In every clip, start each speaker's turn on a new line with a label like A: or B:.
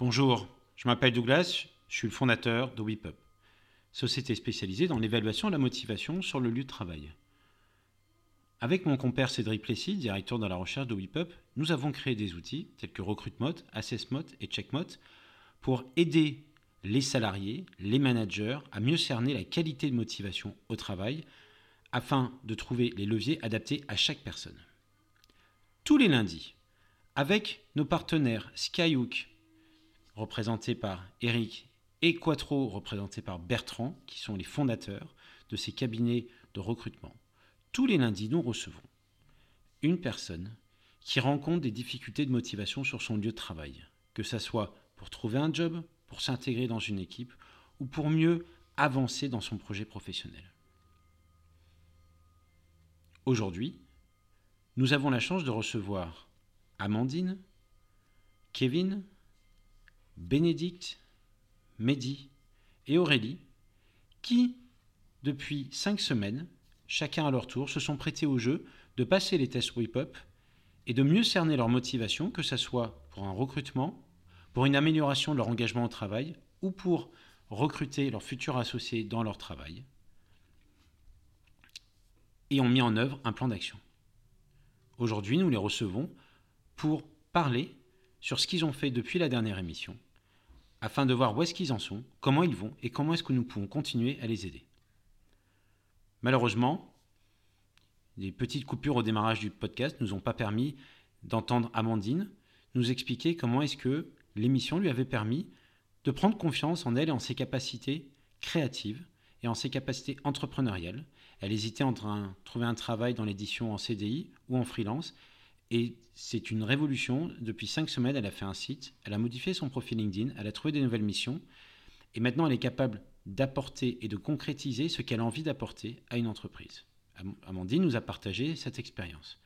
A: Bonjour, je m'appelle Douglas, je suis le fondateur de WePub, société spécialisée dans l'évaluation de la motivation sur le lieu de travail. Avec mon compère Cédric Plessis, directeur de la recherche de WePub, nous avons créé des outils tels que RecruitMode, AssessMode et CheckMode pour aider les salariés, les managers à mieux cerner la qualité de motivation au travail afin de trouver les leviers adaptés à chaque personne. Tous les lundis, avec nos partenaires Skyhook, représentés par Eric, et Quattro, représentés par Bertrand, qui sont les fondateurs de ces cabinets de recrutement. Tous les lundis, nous recevons une personne qui rencontre des difficultés de motivation sur son lieu de travail, que ce soit pour trouver un job, pour s'intégrer dans une équipe ou pour mieux avancer dans son projet professionnel. Aujourd'hui, nous avons la chance de recevoir Amandine, Kevin, Bénédicte, Mehdi et Aurélie, qui, depuis cinq semaines, chacun à leur tour, se sont prêtés au jeu de passer les tests Whip-Up et de mieux cerner leur motivation, que ce soit pour un recrutement, pour une amélioration de leur engagement au travail ou pour recruter leurs futurs associés dans leur travail, et ont mis en œuvre un plan d'action. Aujourd'hui, nous les recevons pour parler sur ce qu'ils ont fait depuis la dernière émission, afin de voir où est-ce qu'ils en sont, comment ils vont et comment est-ce que nous pouvons continuer à les aider. Malheureusement, les petites coupures au démarrage du podcast nous ont pas permis d'entendre Amandine nous expliquer comment est-ce que l'émission lui avait permis de prendre confiance en elle et en ses capacités créatives et en ses capacités entrepreneuriales. Elle hésitait entre trouver un travail dans l'édition en CDI ou en freelance. Et c'est une révolution. Depuis cinq semaines, elle a fait un site, elle a modifié son profil LinkedIn, elle a trouvé des nouvelles missions. Et maintenant, elle est capable d'apporter et de concrétiser ce qu'elle a envie d'apporter à une entreprise. Amandine nous a partagé cette expérience.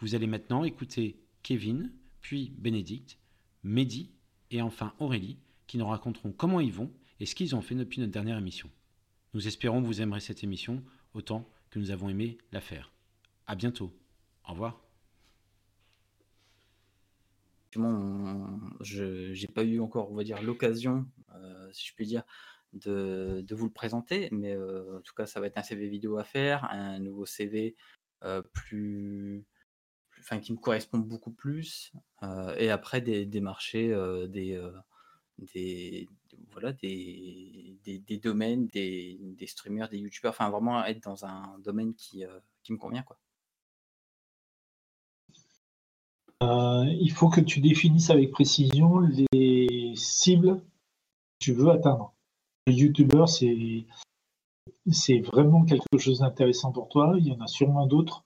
A: Vous allez maintenant écouter Kevin, puis Bénédicte, Mehdi et enfin Aurélie qui nous raconteront comment ils vont et ce qu'ils ont fait depuis notre dernière émission. Nous espérons que vous aimerez cette émission autant que nous avons aimé la faire. À bientôt. Au revoir.
B: Je n'ai pas eu encore, on va dire, l'occasion, euh, si je puis dire, de, vous le présenter, mais euh, en tout cas, ça va être un CV vidéo à faire, un nouveau CV euh, plus, enfin, qui me correspond beaucoup plus, et après des, des marchés, des, des, voilà, des, des, domaines, des, streamers, des youtubeurs, enfin vraiment être dans un domaine qui, qui me convient. Quoi.
C: Euh, il faut que tu définisses avec précision les cibles que tu veux atteindre. Les youtubeurs, c'est, vraiment quelque chose d'intéressant pour toi. Il y en a sûrement d'autres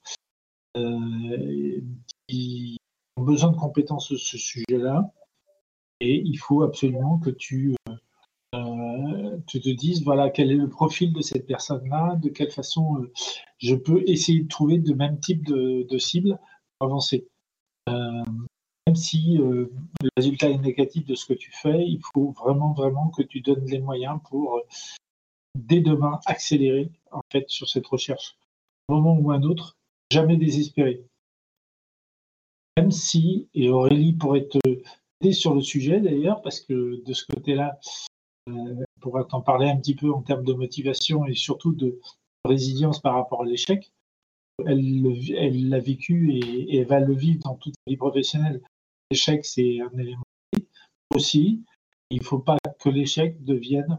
C: euh, qui ont besoin de compétences sur ce sujet-là. Et il faut absolument que tu, euh, te dises, voilà, quel est le profil de cette personne-là, de quelle façon je peux essayer de trouver de même type de, de cible pour avancer. Même si le résultat est négatif de ce que tu fais, il faut vraiment, vraiment que tu donnes les moyens pour, dès demain, accélérer en fait sur cette recherche. Un moment ou un autre, jamais désespérer. Même si, et Aurélie pourrait te sur le sujet d'ailleurs, parce que de ce côté-là, euh, pourra t'en parler un petit peu en termes de motivation et surtout de résilience par rapport à l'échec. Elle l'a vécu et, elle va le vivre dans toute sa vie professionnelle. L'échec, c'est un élément aussi. Il ne faut pas que l'échec devienne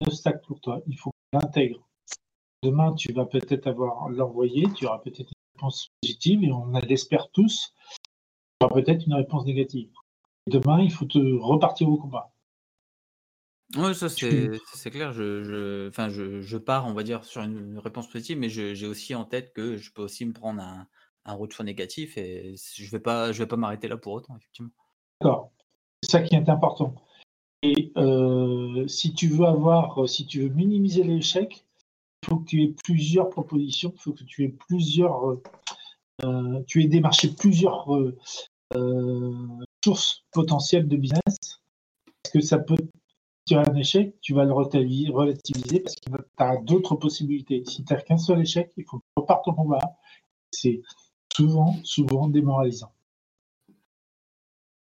C: un obstacle pour toi. Il faut que l'intègre. Demain, tu vas peut-être avoir l'envoyé, tu auras peut-être une réponse positive et on l'espère tous. Tu auras peut-être une réponse négative demain, il faut te repartir au combat.
B: Oui, ça c'est clair. Je, je, enfin, je, je, pars, on va dire, sur une réponse positive, mais j'ai aussi en tête que je peux aussi me prendre un, un retour négatif et je ne vais pas, je vais pas m'arrêter là pour autant, effectivement.
C: D'accord. C'est ça qui est important. Et euh, si tu veux avoir, si tu veux minimiser l'échec, il faut que tu aies plusieurs propositions, il faut que tu aies plusieurs, euh, euh tu aies démarché plusieurs euh, euh, source potentielle de business, parce que ça peut, tu as un échec, tu vas le relativiser parce que tu as d'autres possibilités. Si tu n'as qu'un seul échec, il faut que tu repartes au combat. C'est souvent, souvent démoralisant.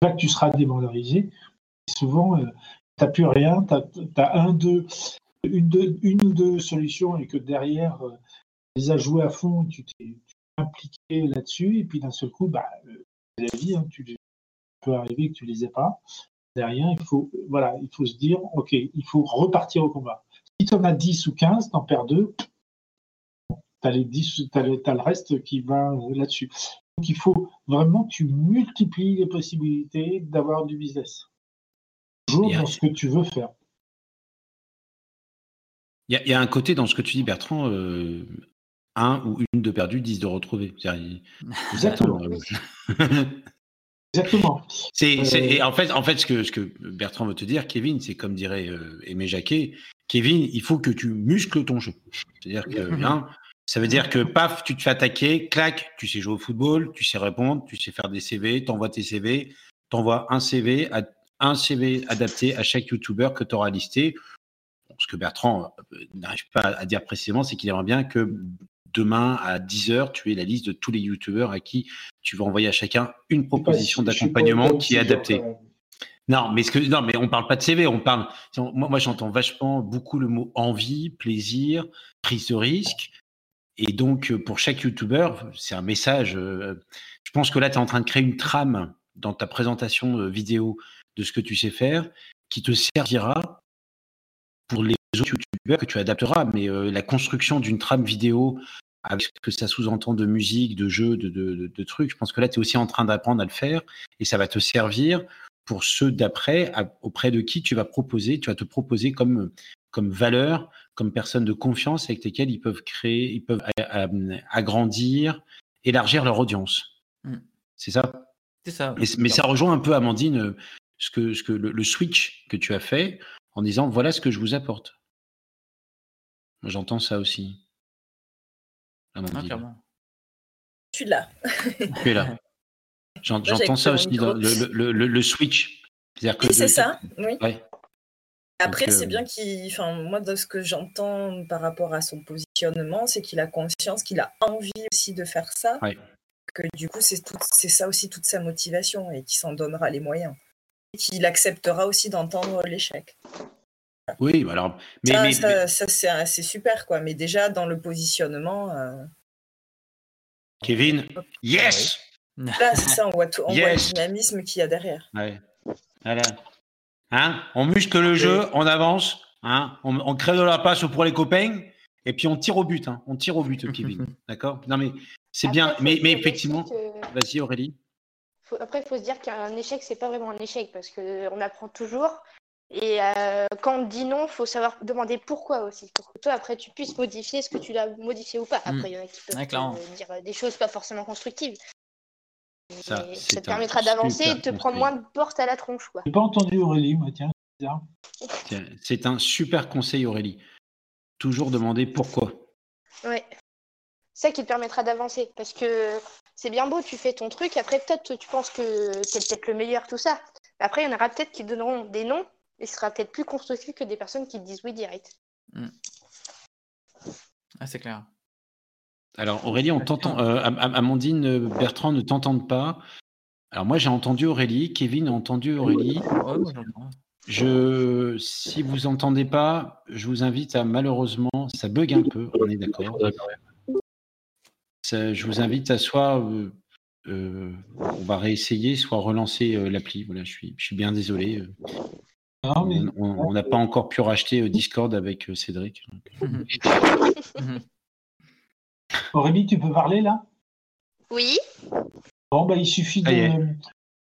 C: Là que tu seras démoralisé, souvent, tu n'as plus rien, tu as, un, deux, une, ou deux solutions et que derrière, tu les as jouées à fond, tu t'es impliqué là-dessus, et puis d'un seul coup, bah, la vie, hein, tu peut arriver que tu les aies pas. Derrière, il faut, voilà, il faut se dire, OK, il faut repartir au combat. Si tu en as 10 ou 15, tu en perds deux, tu as, les 10, as, le reste qui va là-dessus. Donc il faut vraiment que tu multiplies les possibilités d'avoir du business. Toujours dans ce que tu veux faire.
A: Il y, a un côté dans ce que tu dis, Bertrand, euh, un ou une de perdu, dix de retrouvé.
C: Exactement. Exactement.
A: C'est, euh, en fait, en fait ce, que, ce que Bertrand veut te dire, Kevin, c'est comme dirait euh, Aimé Jacquet, Kevin, il faut que tu muscles ton jeu. C'est-à-dire que, hein, ça veut dire que, paf, tu te fais attaquer, clac, tu sais jouer au football, tu sais répondre, tu sais faire des CV, t'envoies tes CV, t'envoies un CV, un CV adapté à chaque YouTuber que tu auras listé. Ce que Bertrand euh, n'arrive pas à dire précisément, c'est qu'il aimerait bien que demain à 10h, tu aies la liste de tous les youtubeurs à qui tu vas envoyer à chacun une proposition d'accompagnement qui est adaptée. Non, mais ce que non, mais on parle pas de CV, on parle. Moi, moi j'entends vachement beaucoup le mot envie, plaisir, prise de risque. Et donc, pour chaque youtubeur, c'est un message. Euh, je pense que là, tu es en train de créer une trame dans ta présentation euh, vidéo de ce que tu sais faire qui te servira pour les autres youtubeurs que tu adapteras. Mais euh, la construction d'une trame vidéo avec ce que ça sous-entend de musique, de jeu, de, de, trucs. Je pense que là, tu es aussi en train d'apprendre à le faire et ça va te servir pour ceux d'après, auprès de qui tu vas proposer, tu vas te proposer comme, comme valeur, comme personne de confiance avec lesquelles ils peuvent créer, ils peuvent agrandir, élargir leur audience. Mmh. C'est ça?
B: C'est ça.
A: mais ça rejoint un peu, Amandine, ce que, ce que le, switch que tu as fait en disant voilà ce que je vous apporte. J'entends ça aussi.
D: Ah, je suis là.
A: tu es là. J'entends ça aussi dans le, le, le, switch.
D: oui, c'est ça. Oui. Après, c'est euh, bien qu'il. Enfin, moi, de ce que j'entends par rapport à son positionnement, c'est qu'il a conscience qu'il a envie aussi de faire ça. Que du coup, c'est ça aussi toute sa motivation et qu'il s'en donnera les moyens. Et qu'il acceptera aussi d'entendre l'échec.
A: Oui, alors.
D: Mais, ça, ça, c'est super, quoi. Mais déjà, dans le positionnement. Euh,
A: Kevin, yes!
D: Là, c'est ça, on voit, tout, on voit le dynamisme qu'il y a derrière.
A: Ouais. Voilà. Hein on muscle le jeu, on avance, hein on, crée de la passe pour les copains, et puis on tire au but. Hein on tire au but, Kevin. D'accord? Non, mais c'est bien. Mais, mais effectivement. Vas-y, Aurélie.
E: Après, il faut se dire qu'un échec, c'est pas vraiment un échec parce qu'on apprend toujours. Et euh, quand on dit non, il faut savoir demander pourquoi aussi. Pour que toi, après, tu puisses modifier ce que tu l'as modifié ou pas. Après, mm. il y en a qui peuvent dire des choses pas forcément constructives. Ça, te permettra d'avancer et de te prendre moins de portes à la tronche. Je
C: n'ai pas entendu Aurélie, moi, tiens.
A: C'est un super conseil, Aurélie. Toujours demander pourquoi.
E: Ouais. C'est ça qui te permettra d'avancer. Parce que c'est bien beau, tu fais ton truc. Après, peut-être tu penses que c'est peut-être le meilleur, tout ça. Après, il y en aura peut-être qui donneront des noms et ce sera peut-être plus constructif que des personnes qui disent oui direct.
B: Hmm. Ah, c'est clair.
A: Alors Aurélie, on t'entend. Euh, Amandine, euh, Bertrand ne t'entendent pas. Alors moi j'ai entendu Aurélie, Kevin a entendu Aurélie. Je, si vous entendez pas, je vous invite à malheureusement, ça bug un peu, on est d'accord. Je vous invite à soit, euh, on va réessayer, soit relancer l'appli. Voilà, je suis, je suis bien désolé. On n'a pas encore pu racheter Discord avec Cédric.
C: Aurélie, tu peux parler là?
E: Oui.
C: Bon, bah, il suffit de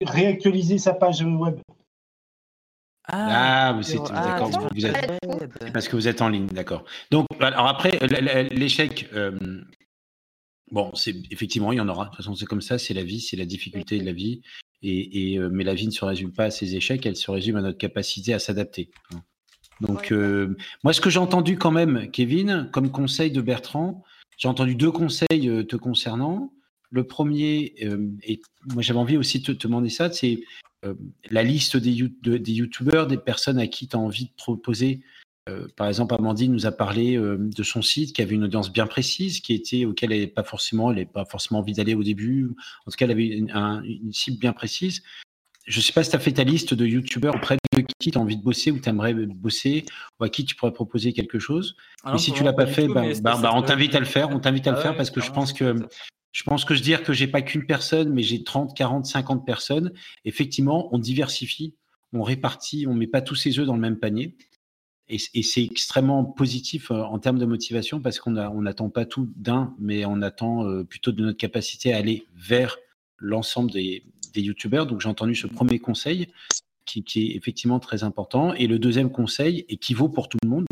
C: réactualiser sa page web.
A: Ah, c'est ah, d'accord. parce que vous êtes en ligne, d'accord. Donc, alors après, l'échec, euh, bon, c'est effectivement, il y en aura. De toute façon, c'est comme ça, c'est la vie, c'est la difficulté de la vie. Et, euh, mais la vie ne se résume pas à ses échecs, elle se résume à notre capacité à s'adapter. Donc, euh, moi, ce que j'ai entendu quand même, Kevin, comme conseil de Bertrand, j'ai entendu deux conseils euh, te concernant. Le premier, euh, et moi j'avais envie aussi de te, demander ça, c'est la liste des, des youtubeurs, des personnes à qui tu as envie de proposer. Par exemple, Amandine nous a parlé de son site qui avait une audience bien précise, qui était auquel elle n'avait pas forcément, elle pas forcément envie d'aller au début. En tout cas, elle avait une, cible bien précise. Je ne sais pas si tu as fait ta liste de youtubeurs auprès de qui tu as envie de bosser ou tu aimerais bosser ou à qui tu pourrais proposer quelque chose. Ah et si tu l'as pas fait, bah, bah, bah, on t'invite à le faire. On t'invite à le faire parce que je pense que je pense que je dire que j'ai pas qu'une personne, mais j'ai 30, 40, 50 personnes. Effectivement, on diversifie, on répartit, on met pas tous ses œufs dans le même panier. Et, c'est extrêmement positif euh, en termes de motivation parce qu'on n'attend pas tout d'un, mais on attend euh, plutôt de notre capacité à aller vers l'ensemble des, des youtubeurs. Donc j'ai entendu ce premier conseil qui, est effectivement très important. Et le deuxième conseil, et qui vaut pour tout le monde,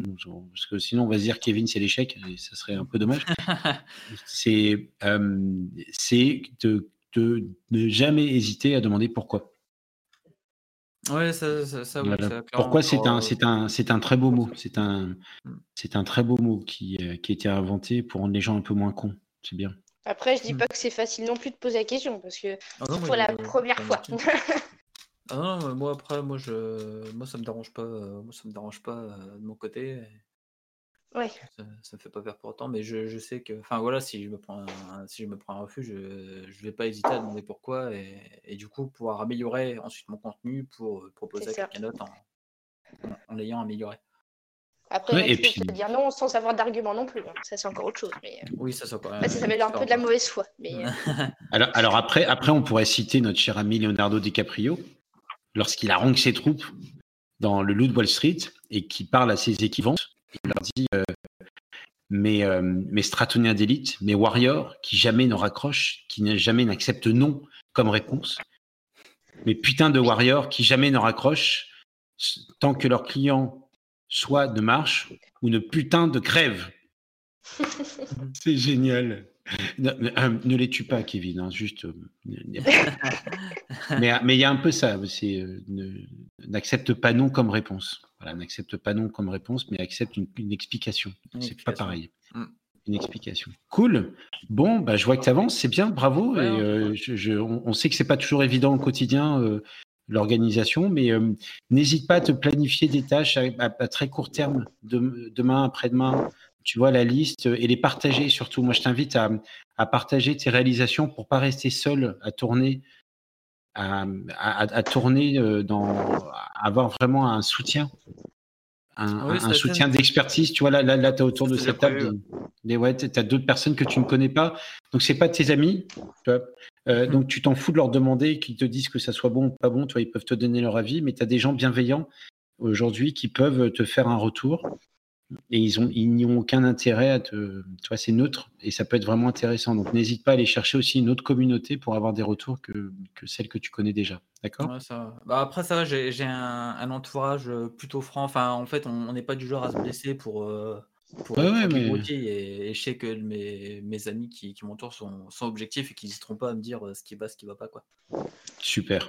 A: parce que sinon on va se dire Kevin c'est l'échec, et ça serait un peu dommage, c'est euh, de, ne jamais hésiter à demander pourquoi.
B: Ouais, ça, ça,
A: Pourquoi c'est un, c'est un, c'est un très beau mot. C'est un, c'est un très beau mot qui, euh, qui a été inventé pour rendre les gens un peu moins cons. C'est bien.
E: Après, je dis mm. pas que c'est facile non plus de poser la question parce que ah pour la première fois.
B: ah non, moi après, moi je, moi ça me dérange pas, euh, moi ça me dérange pas euh, de mon côté.
E: Ouais.
B: Ça, ça me fait pas peur pour autant, mais je, je sais que, enfin voilà, si je me prends un, si je me prends un refus, je, je vais pas hésiter à demander pourquoi et, et du coup pouvoir améliorer ensuite mon contenu pour euh, proposer à quelqu'un d'autre en, en l'ayant amélioré.
E: Après, et puis... dire non sans avoir d'argument non plus. Hein. Ça, c'est encore autre chose. Mais... Euh,
B: oui, ça, ça,
E: ça, ça met un peu de la mauvaise foi. Mais... Euh.
A: alors, alors après, après, on pourrait citer notre cher ami Leonardo DiCaprio, lorsqu'il harangue ses troupes dans le Loup de Wall Street et qui parle à ses équivalents. Il leur dit euh, mes, euh, mes stratoniens d'élite, mes warriors qui jamais ne raccrochent, qui jamais n'acceptent non comme réponse. Mes putains de warriors qui jamais ne raccrochent tant que leurs clients soit de marche ou une putain de crève. C'est génial. Euh, ne, les tue pas, Kevin. Hein, juste. Euh, mais mais il y a un peu ça. C'est euh, n'accepte pas non comme réponse. Voilà, n'accepte pas non comme réponse, mais accepte une, explication. C'est pas pareil. Mm. Une explication. Cool. Bon, bah, je vois que tu avances, c'est bien, bravo. et, je, on, sait que c'est pas toujours évident au quotidien l'organisation, mais euh, n'hésite pas à te planifier des tâches à, très court terme, demain, après-demain, tu vois la liste et les partager surtout. Moi, je t'invite à, partager tes réalisations pour pas rester seul à tourner, à, tourner euh, dans, avoir vraiment un soutien un, soutien d'expertise. Tu vois, là, là, là tu es autour de cette table. tu as d'autres personnes que tu ne connais pas. Donc, c'est pas tes amis. Euh, mm-hmm. Donc, tu t'en fous de leur demander qu'ils te disent que ça soit bon ou pas bon. Toi, ils peuvent te donner leur avis, mais tu as des gens bienveillants aujourd'hui qui peuvent te faire un retour et ils ont ils n'y ont aucun intérêt à te tu vois c'est neutre et ça peut être vraiment intéressant. Donc n'hésite pas à aller chercher aussi une autre communauté pour avoir des retours que, que celle que tu connais déjà. D'accord?
B: Bah après ça j'ai un, entourage plutôt franc. Enfin en fait on n'est pas du genre à se blesser pour euh, pour, et, je sais que mes, mes amis qui, qui m'entourent sont, sont, objectifs et qui n'hésiteront pas à me dire euh, ce qui va ce qui va pas quoi.
A: Super.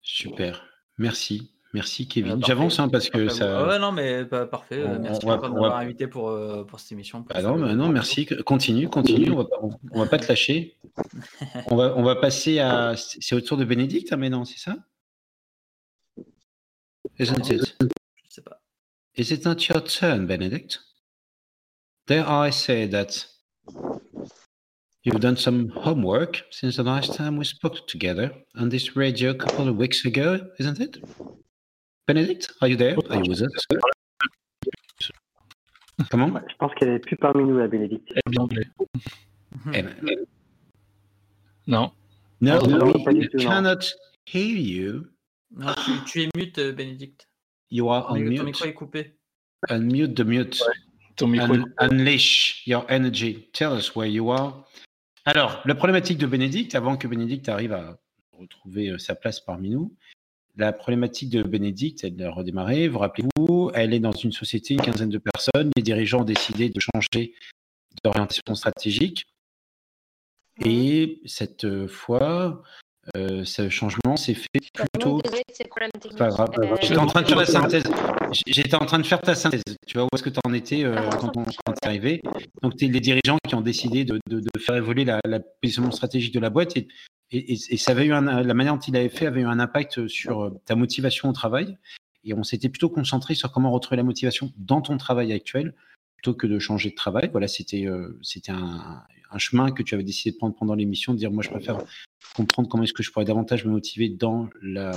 A: Super. Merci Merci Kevin. J'avance hein, parce que ça.
B: Ouais, non, mais parfait. merci de m'avoir invité pour, euh, pour cette émission.
A: ah non, non, merci. Continue, continue. On va, on, va pas te lâcher. on, va, on va passer à. C'est au tour de Bénédicte hein, maintenant, c'est ça? Isn't it? Je sais pas. Is it not your turn, Benedict? There I say that you've done some homework since the last time we spoke together on this radio a couple of weeks ago, isn't it? Benedict, are you there? Are you with us? Comment
F: Je pense qu'elle n'est plus parmi nous, la Bénédicte.
G: Elle est anglais. Eh ben, non.
A: No, no we cannot hear you.
B: Non, tu, tu, es mute, euh, Bénédicte.
A: You are on mute.
B: Ton micro est coupé.
A: Unmute the mute. Ouais.
G: Ton micro Un,
A: unleash your energy. Tell us where you are. Alors, la problématique de Bénédicte, avant que Bénédicte arrive à retrouver euh, sa place parmi nous, la problématique de Bénédicte, elle a redémarré. Vous rappelez-vous, elle est dans une société, une quinzaine de personnes. Les dirigeants ont décidé de changer d'orientation stratégique. Et cette fois, euh, ce changement s'est fait plutôt. Pas grave. Euh, J'étais en train de faire la synthèse. J'étais en train de faire ta synthèse. Tu vois où est-ce que tu en étais euh, ah. quand on est arrivé? Donc, tu es les dirigeants qui ont décidé de, faire évoluer la, la, position stratégique de la boîte. Et et, ça avait eu la manière dont il avait fait avait eu un impact sur euh, ta motivation au travail. Et on s'était plutôt concentré sur comment retrouver la motivation dans ton travail actuel plutôt que de changer de travail. Voilà, c'était euh, c'était un, un, chemin que tu avais décidé de prendre pendant l'émission, de dire moi je préfère comprendre comment est-ce que je pourrais davantage me motiver dans la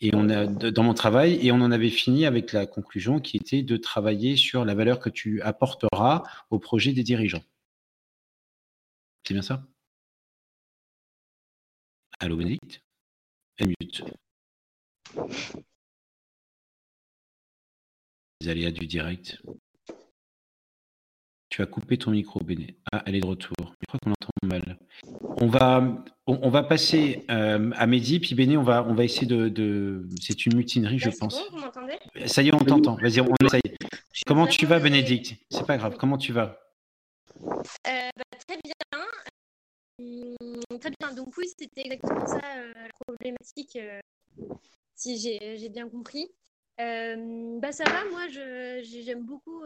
A: Et on a dans mon travail, et on en avait fini avec la conclusion qui était de travailler sur la valeur que tu apporteras au projet des dirigeants. C'est bien ça? Allô, Bénédicte mute. Les aléas du direct. Tu as coupé ton micro, Béné. Ah, elle est de retour. Je crois qu'on entend mal. On va, on, va passer euh, à Mehdi, puis Béné, on va, on va essayer de. C'est une mutinerie, je pense.
H: Bon, vous m'entendez?
A: Ça y est, on t'entend. Vas-y, on essaye. Comment tu vas, Bénédicte? C'est pas grave. Comment tu vas?
H: Euh, bah, Très bien. Hum, très bien. Donc oui, c'était exactement ça euh, la problématique, euh, si j'ai bien compris. Euh, bah ça va, moi j'aime beaucoup,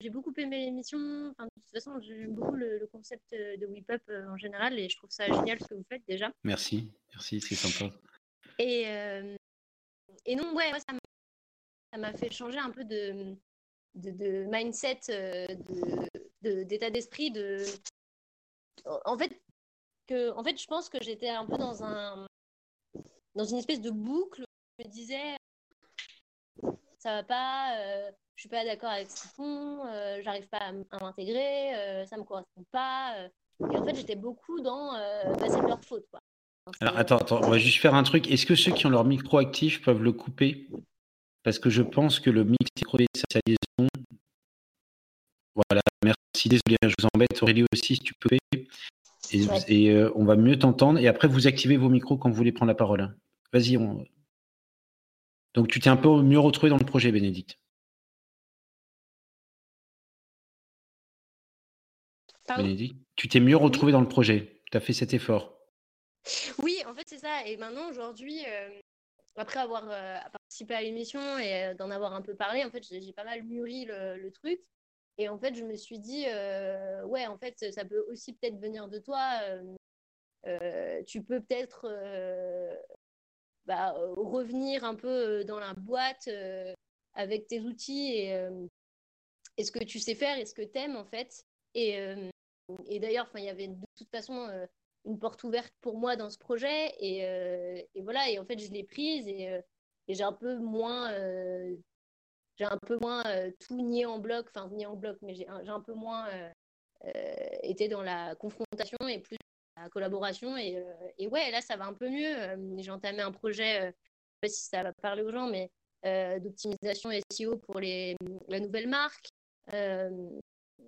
H: j'ai beaucoup aimé l'émission. Enfin, de toute façon, j'aime beaucoup le, concept de Whip Up en général et je trouve ça génial ce que vous faites déjà.
A: Merci, merci, c'est sympa.
H: Et, et non, ouais, ça m'a fait changer un peu de, de, de mindset, d'état d'esprit, de, en fait, en fait, je pense que j'étais un peu dans un dans une espèce de boucle. Où je me disais, ça va pas, euh, je suis pas d'accord avec ce qu'ils font, euh, j'arrive pas à, m'intégrer, euh, ça me correspond pas. et en fait, j'étais beaucoup dans, bah, c'est leur faute, quoi.
A: Alors attends, attends, on va juste faire un truc. Est-ce que ceux qui ont leur micro actif peuvent le couper? Parce que je pense que le micro sa liaison. Voilà, merci, désolé, je vous embête. Aurélie aussi, si tu peux. Et, euh, on va mieux t'entendre. Et après, vous activez vos micros quand vous voulez prendre la parole. Hein. Vas-y. On... Donc, tu t'es un peu mieux retrouvé dans le projet, Bénédicte. Bénédicte, tu t'es mieux retrouvé dans le projet. Tu as fait cet effort.
H: Oui, en fait, c'est ça. Et maintenant, aujourd'hui, euh, après avoir euh, participé à l'émission et d'en avoir un peu parlé, en fait, j'ai pas mal mûri le truc. Et en fait, je me suis dit, euh, ouais, en fait, ça peut aussi peut-être venir de toi. Euh, euh, tu peux peut-être bah, revenir un peu dans la boîte avec tes outils et, ce que tu sais faire et ce que tu aimes, en fait. Et, et d'ailleurs, il y avait de toute façon une porte ouverte pour moi dans ce projet. Et, voilà, et en fait, je l'ai prise et j'ai un peu moins j'ai un peu moins euh, tout nié en bloc, enfin nié en bloc, mais j'ai un, peu moins euh, euh, été dans la confrontation et plus la collaboration. Et, et ouais, là, ça va un peu mieux. j'ai entamé un projet, je ne sais pas si ça va parler aux gens, mais d'optimisation SEO pour les, la nouvelle marque.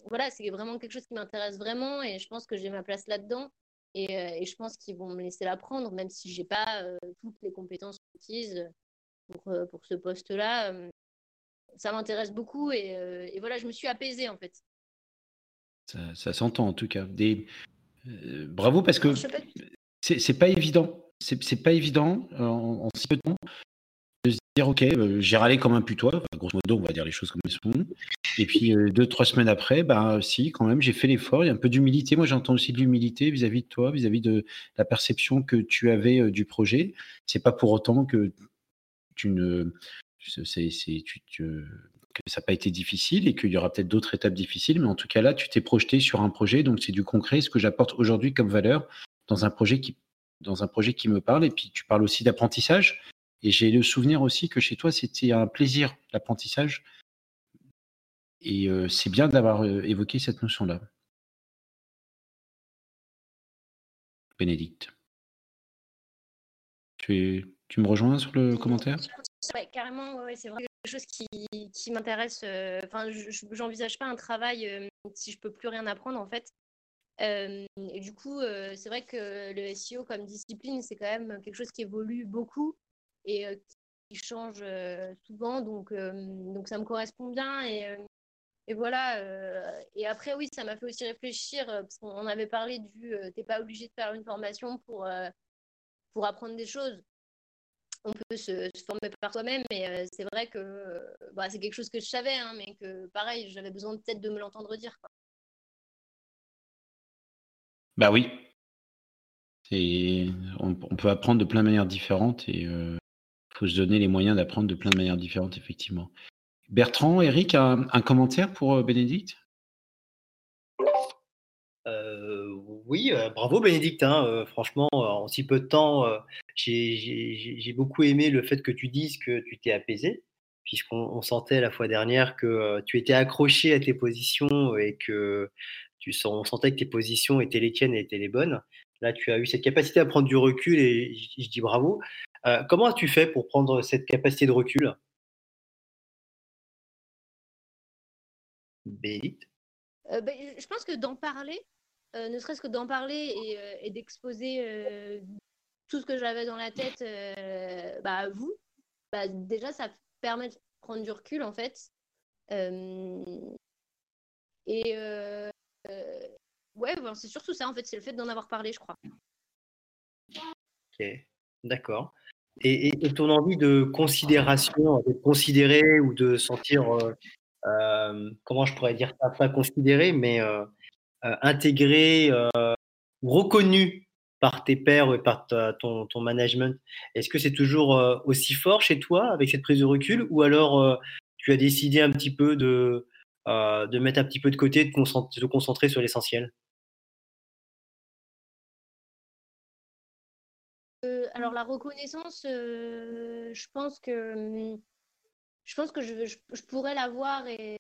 H: voilà, c'est vraiment quelque chose qui m'intéresse vraiment et je pense que j'ai ma place là-dedans. Et, et, je pense qu'ils vont me laisser l'apprendre, même si je n'ai pas toutes les compétences requises pour, pour ce poste-là ça m'intéresse beaucoup euh, et, voilà, je me suis apaisée en fait.
A: Ça, s'entend en tout cas. Des... Euh, bravo parce que c'est pas évident. C'est pas évident euh, en, si peu de temps de se dire ok, j'ai râlé comme un putois, grosso modo, on va dire les choses comme elles sont. Et puis deux, trois semaines après, bah si, quand même, j'ai fait l'effort. Il y a un peu d'humilité. Moi, j'entends aussi de l'humilité vis-à-vis de toi, vis-à-vis de la perception que tu avais du projet. C'est pas pour autant que tu ne que ça n'a pas été difficile et qu'il y aura peut-être d'autres étapes difficiles, mais en tout cas là, tu t'es projeté sur un projet, donc c'est du concret, ce que j'apporte aujourd'hui comme valeur dans un projet qui, dans un projet qui me parle. Et puis tu parles aussi d'apprentissage. Et j'ai le souvenir aussi que chez toi, c'était un plaisir l'apprentissage. Et euh, c'est bien d'avoir euh, évoqué cette notion-là. Bénédicte. Tu me rejoins sur le commentaire?
H: Ouais, carrément, c'est vraiment quelque chose qui, m'intéresse. Euh, enfin, je j'envisage pas un travail euh, si je peux plus rien apprendre en fait. Euh, et du coup, c'est vrai que le SEO comme discipline, c'est quand même quelque chose qui évolue beaucoup et qui change souvent. Donc, donc ça me correspond bien et, et voilà. et après, oui, ça m'a fait aussi réfléchir parce qu'on avait parlé du t'es pas obligé de faire une formation pour pour apprendre des choses on peut se, former par soi-même, mais euh, c'est vrai que bah, c'est quelque chose que je savais, hein, mais que pareil, j'avais besoin peut-être de me l'entendre dire.
A: Bah oui. On, on, peut apprendre de plein de manières différentes et il euh, faut se donner les moyens d'apprendre de plein de manières différentes, effectivement. Bertrand, Eric, un, commentaire pour euh, Bénédicte?
I: Oui, bravo Bénédicte. Hein, franchement, en si peu de temps, j'ai beaucoup aimé le fait que tu dises que tu t'es apaisé, puisqu'on sentait la fois dernière que tu étais accroché à tes positions et que tu on sentait que tes positions étaient les tiennes et étaient les bonnes. Là, tu as eu cette capacité à prendre du recul et je, dis bravo. comment as-tu fait pour prendre cette capacité de recul?
H: Bénédicte? Euh, ben, je pense que d'en parler, euh, ne serait-ce que d'en parler et, euh, d'exposer tout ce que j'avais dans la tête bah, à vous, bah, déjà ça permet de prendre du recul en fait. et ouais, c'est surtout ça en fait, c'est le fait d'en avoir parlé, je crois.
I: Ok, d'accord. Et, ton envie de considération, de considérer ou de sentir comment je pourrais dire ça, pas considéré, mais euh, euh, intégré, reconnu par tes pairs et par ton, management. Est-ce que c'est toujours aussi fort chez toi avec cette prise de recul ou alors tu as décidé un petit peu de, de mettre un petit peu de côté, de, de concentrer sur l'essentiel?
H: Alors la reconnaissance, je pense que hum, je pense que je, je, pourrais l'avoir et,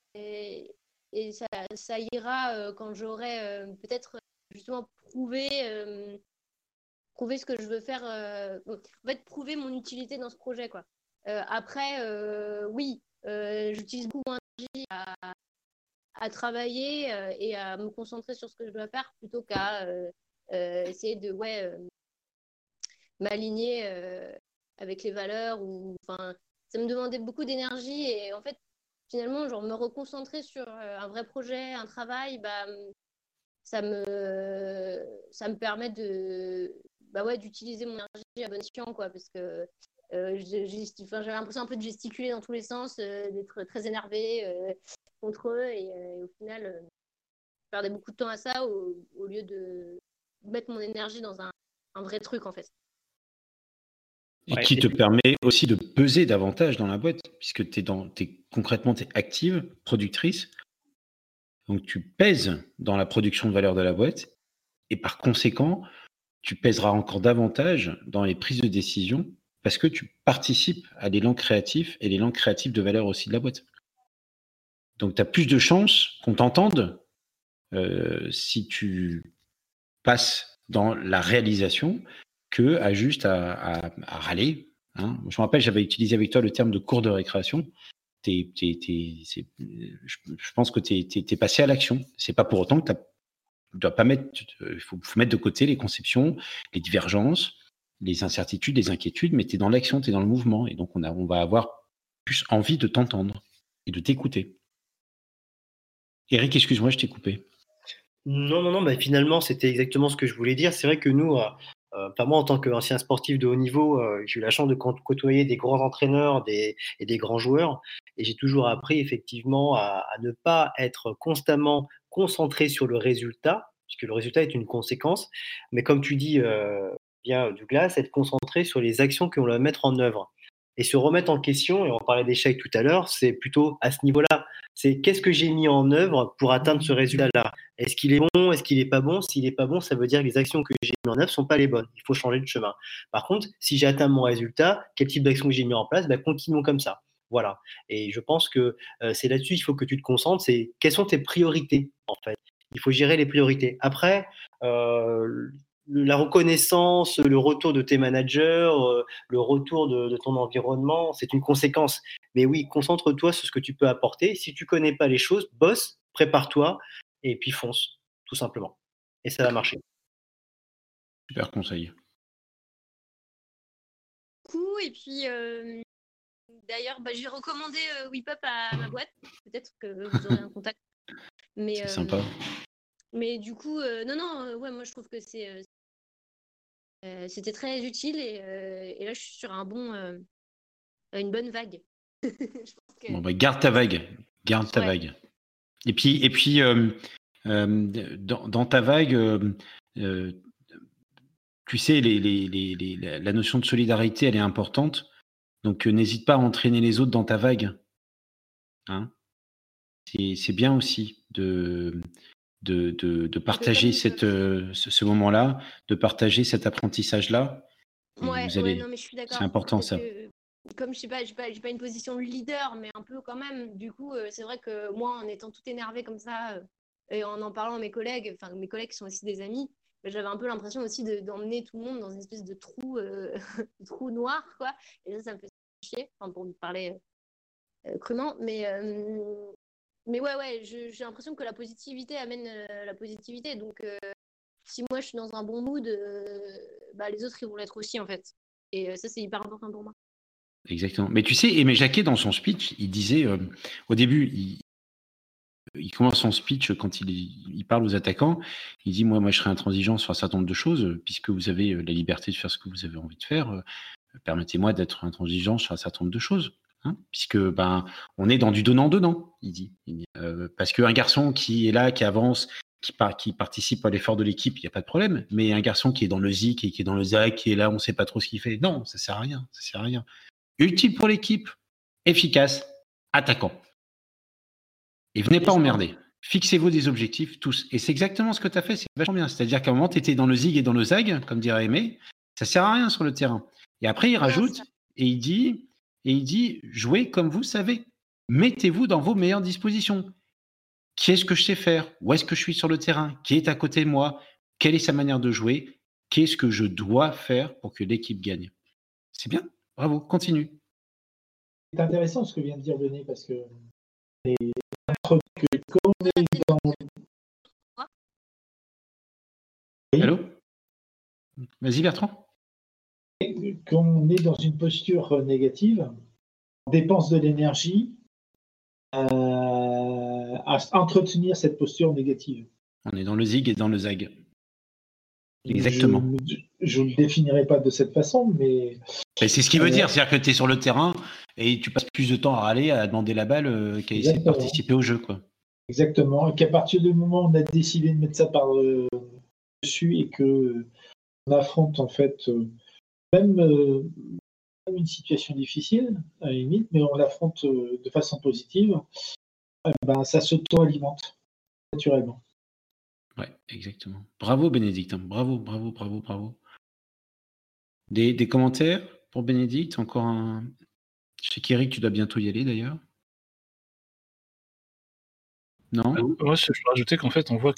H: et, ça, ira euh, quand j'aurai euh, peut-être justement prouvé, euh, prouvé ce que je veux faire, en fait, prouver mon utilité dans ce projet. Quoi. après, oui, j'utilise beaucoup d'énergie à, à, travailler et à me concentrer sur ce que je dois faire plutôt qu'à essayer de ouais, m'aligner avec les valeurs ou enfin ça me demandait beaucoup d'énergie et en fait, finalement, genre me reconcentrer sur euh, un vrai projet, un travail, bah, ça me, ça me permet de, bah ouais, d'utiliser mon énergie à bon escient, quoi, parce que euh, j'avais l'impression un peu de gesticuler dans tous les sens, euh, d'être très énervé contre eux et, au final, je perdais beaucoup de temps à ça au, au lieu de mettre mon énergie dans un, un vrai truc, en fait.
A: Et qui te permet aussi de peser davantage dans la boîte, puisque tu es, es, concrètement es active, productrice. Donc tu pèses dans la production de valeur de la boîte. Et par conséquent, tu pèseras encore davantage dans les prises de décision parce que tu participes à l'élan créatif et l'élan créatif de valeur aussi de la boîte. Donc tu as plus de chances qu'on t'entende euh, si tu passes dans la réalisation que à juste à, râler. Hein. Je me rappelle, j'avais utilisé avec toi le terme de cours de récréation. je, pense que tu es, passé à l'action. C'est pas pour autant que tu dois pas mettre, il faut, mettre de côté les conceptions, les divergences, les incertitudes, les inquiétudes, mais tu es dans l'action, tu es dans le mouvement. Et donc, on, a, on va avoir plus envie de t'entendre et de t'écouter. Eric, excuse-moi, je t'ai coupé.
I: Non, non, non, mais finalement, c'était exactement ce que je voulais dire. C'est vrai que nous, euh, moi, en tant qu'ancien sportif de haut niveau, euh, j'ai eu la chance de côtoyer des grands entraîneurs et des grands joueurs. Et j'ai toujours appris effectivement à, ne pas être constamment concentré sur le résultat, puisque le résultat est une conséquence. Mais comme tu dis euh, bien, Douglas, être concentré sur les actions qu'on va mettre en œuvre. Et se remettre en question, et on parlait d'échec tout à l'heure, c'est plutôt à ce niveau-là. C'est qu'est-ce que j'ai mis en œuvre pour atteindre ce résultat-là? Est-ce qu'il est bon? Est-ce qu'il n'est pas bon? S'il n'est pas bon, ça veut dire que les actions que j'ai mis en œuvre ne sont pas les bonnes. Il faut changer de chemin. Par contre, si j'ai atteint mon résultat, quel type d'action j'ai mis en place? Ben, Continuons comme ça. Voilà. Et je pense que euh, c'est là-dessus il faut que tu te concentres. C'est quelles sont tes priorités en fait? Il faut gérer les priorités. Après, euh, la reconnaissance, le retour de tes managers, euh, le retour de, ton environnement, c'est une conséquence. Mais oui, concentre-toi sur ce que tu peux apporter. Si tu connais pas les choses, bosse, prépare-toi et puis fonce, tout simplement. Et ça va marcher.
A: Super conseil.
H: Et puis, euh, d'ailleurs, bah, j'ai recommandé euh, WePup à ma boîte. Peut-être que vous aurez un contact.
A: C'est sympa.
H: Mais du coup, non, non, ouais, moi je trouve que c'est euh, c'était très utile euh, et, là, je suis sur un bon, euh, une bonne vague.
A: Bon, bah, garde ta vague. Garde ta vague. Et puis, et puis dans, ta vague, tu sais, les, la notion de solidarité, elle est importante. Donc, n'hésite pas à entraîner les autres dans ta vague. Hein? C'est bien aussi de, de, de, partager cette, ce, moment-là, de partager cet apprentissage-là.
H: Ouais, non, mais je suis d'accord.
A: C'est important ça.
H: comme je sais pas, pas, pas, une position de leader, mais un peu quand même. Du coup, c'est vrai que moi, en étant tout énervé comme ça, et en en parlant à mes collègues, enfin mes collègues qui sont aussi des amis, j'avais un peu l'impression aussi d'emmener tout le monde dans une espèce de trou, euh, trou noir, quoi. Et ça, ça me fait chier, enfin, pour me parler euh, crûment. Mais, euh, mais ouais, ouais, j'ai l'impression que la positivité amène la positivité. Donc, si moi je suis dans un bon mood, bah, les autres ils vont l'être aussi, en fait. Et ça, c'est hyper important pour moi.
A: Exactement. Mais tu sais, Aimé Jacquet, dans son speech, il disait, au début, il, il commence son speech quand il, parle aux attaquants. Il dit Moi, moi, je serai intransigeant sur un certain nombre de choses, puisque vous avez euh, la liberté de faire ce que vous avez envie de faire. Euh, permettez-moi d'être intransigeant sur un certain nombre de choses. Hein, puisque ben, on est dans du donnant-donnant, il dit. Euh, parce qu'un garçon qui est là, qui avance, qui, qui participe à l'effort de l'équipe, il n'y a pas de problème. Mais un garçon qui est dans le ZIC et qui est dans le ZAC, qui est là, on ne sait pas trop ce qu'il fait, non, ça ne sert à rien. Ça sert à rien. Utile pour l'équipe, efficace, attaquant. Et venez pas emmerder. Fixez-vous des objectifs tous. Et c'est exactement ce que tu as fait, c'est vachement bien. C'est-à-dire qu'à un moment, tu étais dans le zig et dans le zag, comme dirait Aimé. Ça sert à rien sur le terrain. Et après, il rajoute et il dit, et il dit, jouez comme vous savez. Mettez-vous dans vos meilleures dispositions. Qu'est-ce que je sais faire? Où est-ce que je suis sur le terrain? Qui est à côté de moi? Quelle est sa manière de jouer? Qu'est-ce que je dois faire pour que l'équipe gagne? C'est bien. Bravo. Continue.
C: C'est intéressant ce que vient de dire Denis parce que que quand on est dans...
A: Allô? Vas-y Bertrand.
C: Quand on est dans une posture négative, on dépense de l'énergie euh, à entretenir cette posture négative.
A: On est dans le zig et dans le zag. Exactement.
C: Je ne le définirai pas de cette façon, mais.
A: c'est ce qu'il veut euh, dire, c'est-à-dire que tu es sur le terrain et tu passes plus de temps à râler, à demander la balle euh, qu'à essayer de participer au jeu. Quoi.
C: Exactement. Et qu'à partir du moment où on a décidé de mettre ça par dessus et que on affronte en fait euh, même, une situation difficile, à la limite, mais on l'affronte de façon positive, ben, ça s'auto-alimente naturellement.
A: Ouais, exactement. Bravo Bénédicte, hein. bravo, bravo, bravo, bravo. Des, commentaires pour Bénédicte? Encore un. Je sais qu'Eric, tu dois bientôt y aller d'ailleurs. Non?
J: Euh, Moi, je peux rajouter qu'en fait, on voit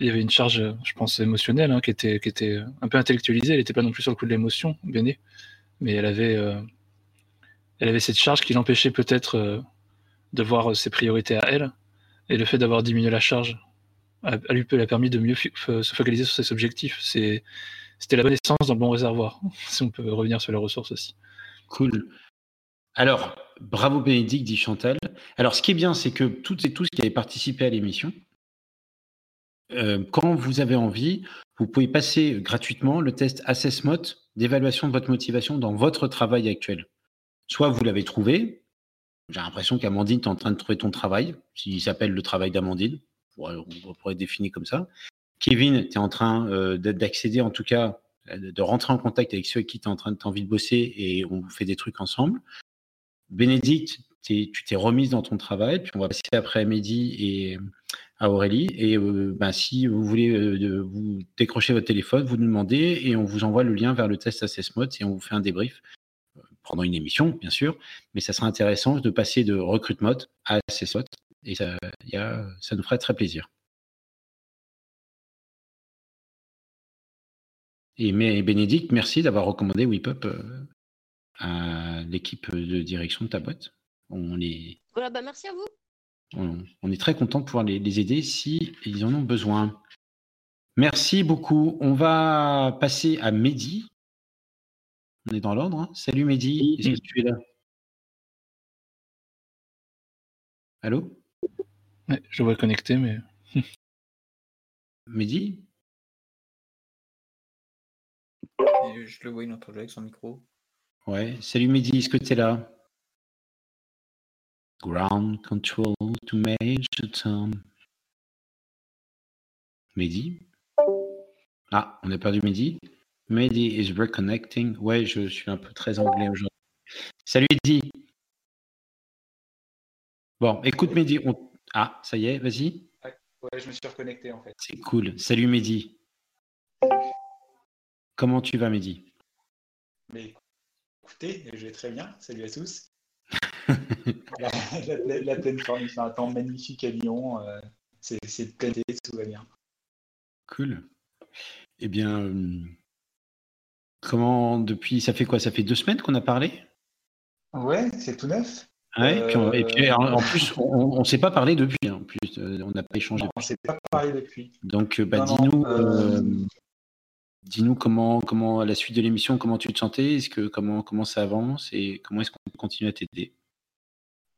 J: qu'il y avait une charge, je pense, émotionnelle, hein, qui, était, qui était un peu intellectualisée. Elle n'était pas non plus sur le coup de l'émotion, Béné, mais elle avait, euh, elle avait cette charge qui l'empêchait peut-être euh, de voir ses priorités à elle. Et le fait d'avoir diminué la charge a, lui a permis de mieux se focaliser sur ses objectifs. C'était la bonne essence dans le bon réservoir, si on peut revenir sur les ressources aussi.
A: Cool. Alors, bravo Bénédicte, dit Chantal. Alors, ce qui est bien, c'est que toutes et tous qui avaient participé à l'émission, euh, quand vous avez envie, vous pouvez passer gratuitement le test AssessMot d'évaluation de votre motivation dans votre travail actuel. Soit vous l'avez trouvé, j'ai l'impression qu'Amandine est en train de trouver ton travail, s'il s'appelle le travail d'Amandine, on pourrait définir comme ça. Kevin, tu es en train euh, d'accéder, en tout cas, de rentrer en contact avec ceux qui tu en train de envie de bosser et on fait des trucs ensemble. Bénédicte, tu t'es remise dans ton travail, puis on va passer après à et Aurélie. Et euh, ben, si vous voulez euh, vous décrocher votre téléphone, vous nous demandez et on vous envoie le lien vers le test Mode et on vous fait un débrief pendant une émission, bien sûr. Mais ça sera intéressant de passer de Recruit Mode à Mode et ça, ça nous ferait très plaisir. Et Bénédicte, merci d'avoir recommandé WePup euh, à l'équipe de direction de ta boîte. On est,
H: voilà, bah merci à vous.
A: On, est très content de pouvoir les, aider si ils en ont besoin. Merci beaucoup. On va passer à Mehdi. On est dans l'ordre. Hein. Salut Mehdi, est-ce que tu es là? Allô?
J: Je le vois connecté, mais.
A: Mehdi?
B: Je le vois une autre avec son micro.
A: Ouais, salut Mehdi, est-ce que tu es là? Ground control to Major Tom. Mehdi? Ah, on a perdu Mehdi. Mehdi is reconnecting. Ouais, je suis un peu très anglais aujourd'hui. Salut Mehdi. Bon, écoute Mehdi, on, ah, ça y est, vas-y.
K: Ouais, je me suis reconnecté en fait.
A: C'est cool. Salut Mehdi. Comment tu vas Mehdi?
K: Mais écoutez, je vais très bien. Salut à tous. La, pleine forme, il fait un temps magnifique à Lyon. Euh, c'est plein tout va bien.
A: Cool. Eh bien, euh, comment depuis, ça fait quoi? Ça fait deux semaines qu'on a parlé?
K: Ouais, c'est tout neuf.
A: Ouais, et puis, euh, en, plus, on ne s'est pas parlé depuis. Hein, en plus, on n'a pas échangé.
K: on ne s'est pas parlé depuis.
A: Donc, bah, dis-nous, dis-nous comment, comment, à la suite de l'émission, comment tu te sentais? Est-ce que comment, comment ça avance? Et comment est-ce qu'on continue à t'aider?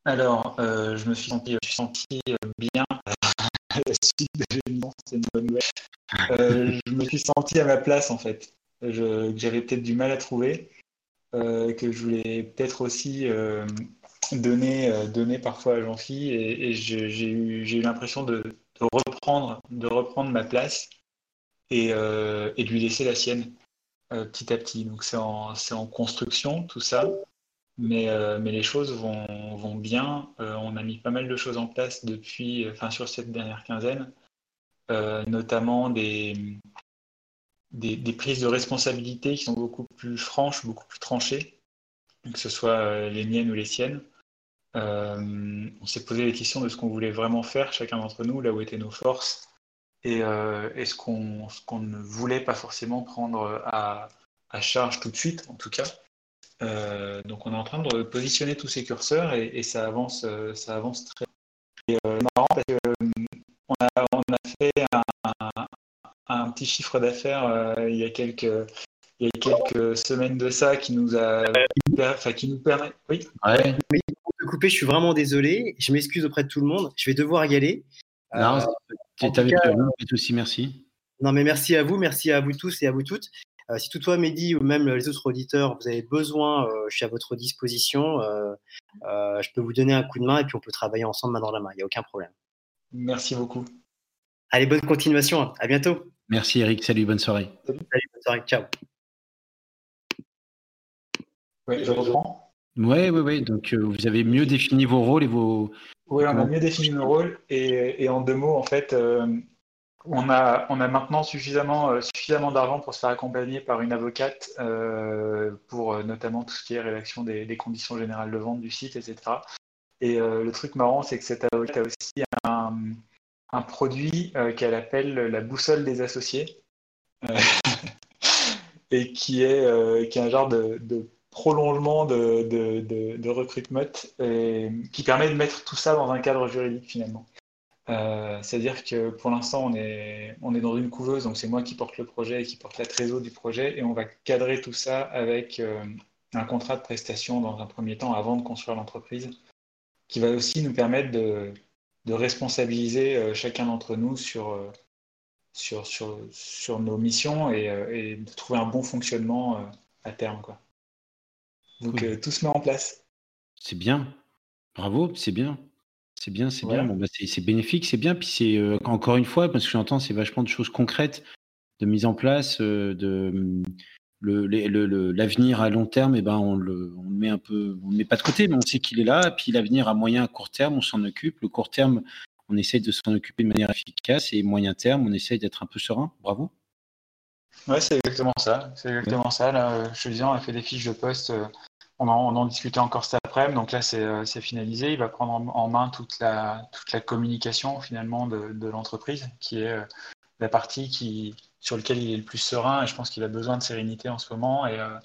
K: Alors, euh, je me suis senti, euh, bien à la suite de l'émission, c'est une bonne nouvelle. Euh, je me suis senti à ma place en fait, j'avais peut-être du mal à trouver, que je voulais peut-être aussi donner, donner parfois à Jean-Phi, et, j'ai eu, l'impression de, reprendre, de reprendre ma place et, de lui laisser la sienne petit à petit. Donc c'est en construction tout ça. Mais, euh, mais les choses vont, bien. Euh, on a mis pas mal de choses en place depuis, enfin, sur cette dernière quinzaine, euh, notamment des, prises de responsabilité qui sont beaucoup plus franches, beaucoup plus tranchées, que ce soit les miennes ou les siennes. on s'est posé les questions de ce qu'on voulait vraiment faire, chacun d'entre nous, là où étaient nos forces, et, ce qu'on ne voulait pas forcément prendre à charge tout de suite, en tout cas. Euh, donc on est en train de positionner tous ces curseurs et, ça avance, euh, ça avance très. Et, euh, marrant parce qu'on a, on a fait un, petit chiffre d'affaires il y a quelques il y a quelques semaines de ça qui nous a enfin, qui nous permet oui?
I: Ouais. oui pour te couper je suis vraiment désolé. Je m'excuse auprès de tout le monde. Je vais devoir y aller.
A: Non tu avec aussi merci.
I: Non mais merci à vous merci à vous tous et à vous toutes euh, si toutefois, Mehdi ou même les autres auditeurs, vous avez besoin, euh, je suis à votre disposition. Euh, je peux vous donner un coup de main et puis on peut travailler ensemble main dans la main. Il n'y a aucun problème.
K: Merci beaucoup.
I: Allez, bonne continuation. À bientôt.
A: Merci Eric. Salut, bonne soirée.
I: Salut, bonne soirée. Ciao.
K: Oui, je reprends.
A: Oui, oui, oui. Donc, vous avez mieux défini vos rôles et vos.
K: Oui, on a mieux défini nos rôles. Et, et en deux mots, en fait, on a, maintenant suffisamment, euh, suffisamment d'argent pour se faire accompagner par une avocate euh, pour euh, notamment tout ce qui est rédaction des, conditions générales de vente du site, etc. Et le truc marrant, c'est que cette avocate a aussi un, produit qu'elle appelle la boussole des associés et qui est, un genre de, prolongement de, de, de, recrutement et qui permet de mettre tout ça dans un cadre juridique finalement. Euh, c'est-à-dire que pour l'instant, on est, on est dans une couveuse, donc c'est moi qui porte le projet et qui porte la trésor du projet, et on va cadrer tout ça avec euh, un contrat de prestation dans un premier temps avant de construire l'entreprise, qui va aussi nous permettre de, de responsabiliser euh, chacun d'entre nous sur, sur, sur, sur, nos missions et, et, de trouver un bon fonctionnement à terme. Quoi. Donc tout se met en place.
A: C'est bien. Bravo, c'est bien. C'est bien, c'est bien. Bon, bah, c'est bénéfique, c'est bien. Puis c'est euh, encore une fois, parce que j'entends, c'est vachement de choses concrètes de mise en place, euh, de mmh, l'avenir à long terme, et eh ben on le, on le met un peu, on le met pas de côté, mais on sait qu'il est là. Puis l'avenir à moyen, à court terme, on s'en occupe. Le court terme, on essaye de s'en occuper de manière efficace, et moyen terme, on essaye d'être un peu serein. Bravo.
K: Ouais, c'est exactement ça. C'est exactement ça. Là, je te disais, on a fait des fiches de poste euh, on en, discutait encore cet après-midi, donc là euh, c'est finalisé. Il va prendre en, main toute la, communication finalement de, l'entreprise, qui est euh, la partie sur laquelle il est le plus serein et je pense qu'il a besoin de sérénité en ce moment. Et, euh,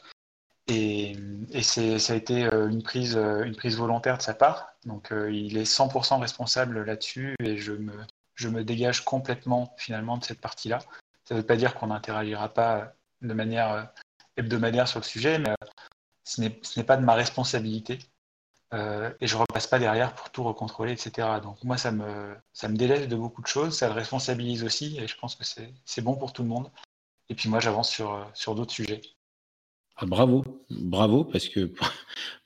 K: ça a été une prise, une prise volontaire de sa part. Donc il est 100% responsable là-dessus et je me, je me dégage complètement finalement de cette partie-là. Ça ne veut pas dire qu'on n'interagira pas de manière hebdomadaire sur le sujet, mais ce n'est pas de ma responsabilité. Euh, et je repasse pas derrière pour tout recontrôler, etc. Donc moi, ça me, ça me délaisse de beaucoup de choses, ça le responsabilise aussi, et je pense que c'est bon pour tout le monde. Et puis moi, j'avance sur, sur d'autres sujets.
A: Ah, bravo, bravo, parce que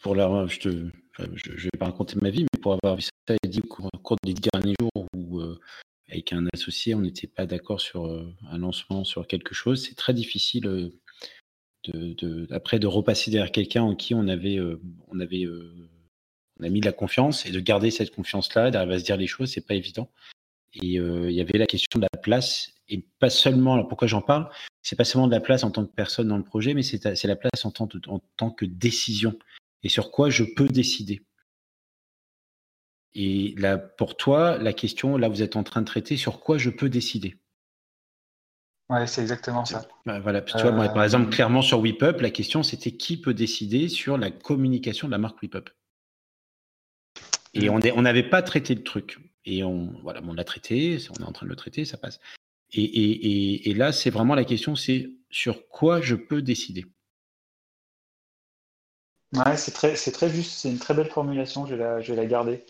A: pour, la, je ne vais pas raconter ma vie, mais pour avoir vu ça dit au cours, des derniers jours où euh, avec un associé, on n'était pas d'accord sur euh, un lancement, sur quelque chose, c'est très difficile de, après de repasser derrière quelqu'un en qui on avait, euh, on avait, euh, on a mis de la confiance et de garder cette confiance-là, d'arriver à se dire les choses, c'est pas évident. Et il y avait la question de la place, et pas seulement, alors pourquoi j'en parle, c'est pas seulement de la place en tant que personne dans le projet, mais c'est la place en tant, en tant que décision, et sur quoi je peux décider. Et là, pour toi, la question, là, vous êtes en train de traiter sur quoi je peux décider.
K: Ouais, c'est exactement ça.
A: Bah, voilà, tu vois, par exemple, euh, clairement sur WePup, la question c'était qui peut décider sur la communication de la marque WePup. Et mm. on n'avait pas traité le truc. Et on, voilà, on l'a traité, on est en train de le traiter, ça passe. Et, là, c'est vraiment la question, c'est sur quoi je peux décider?
K: Ouais, c'est très, c'est très juste, c'est une très belle formulation, je vais la, je vais la garder.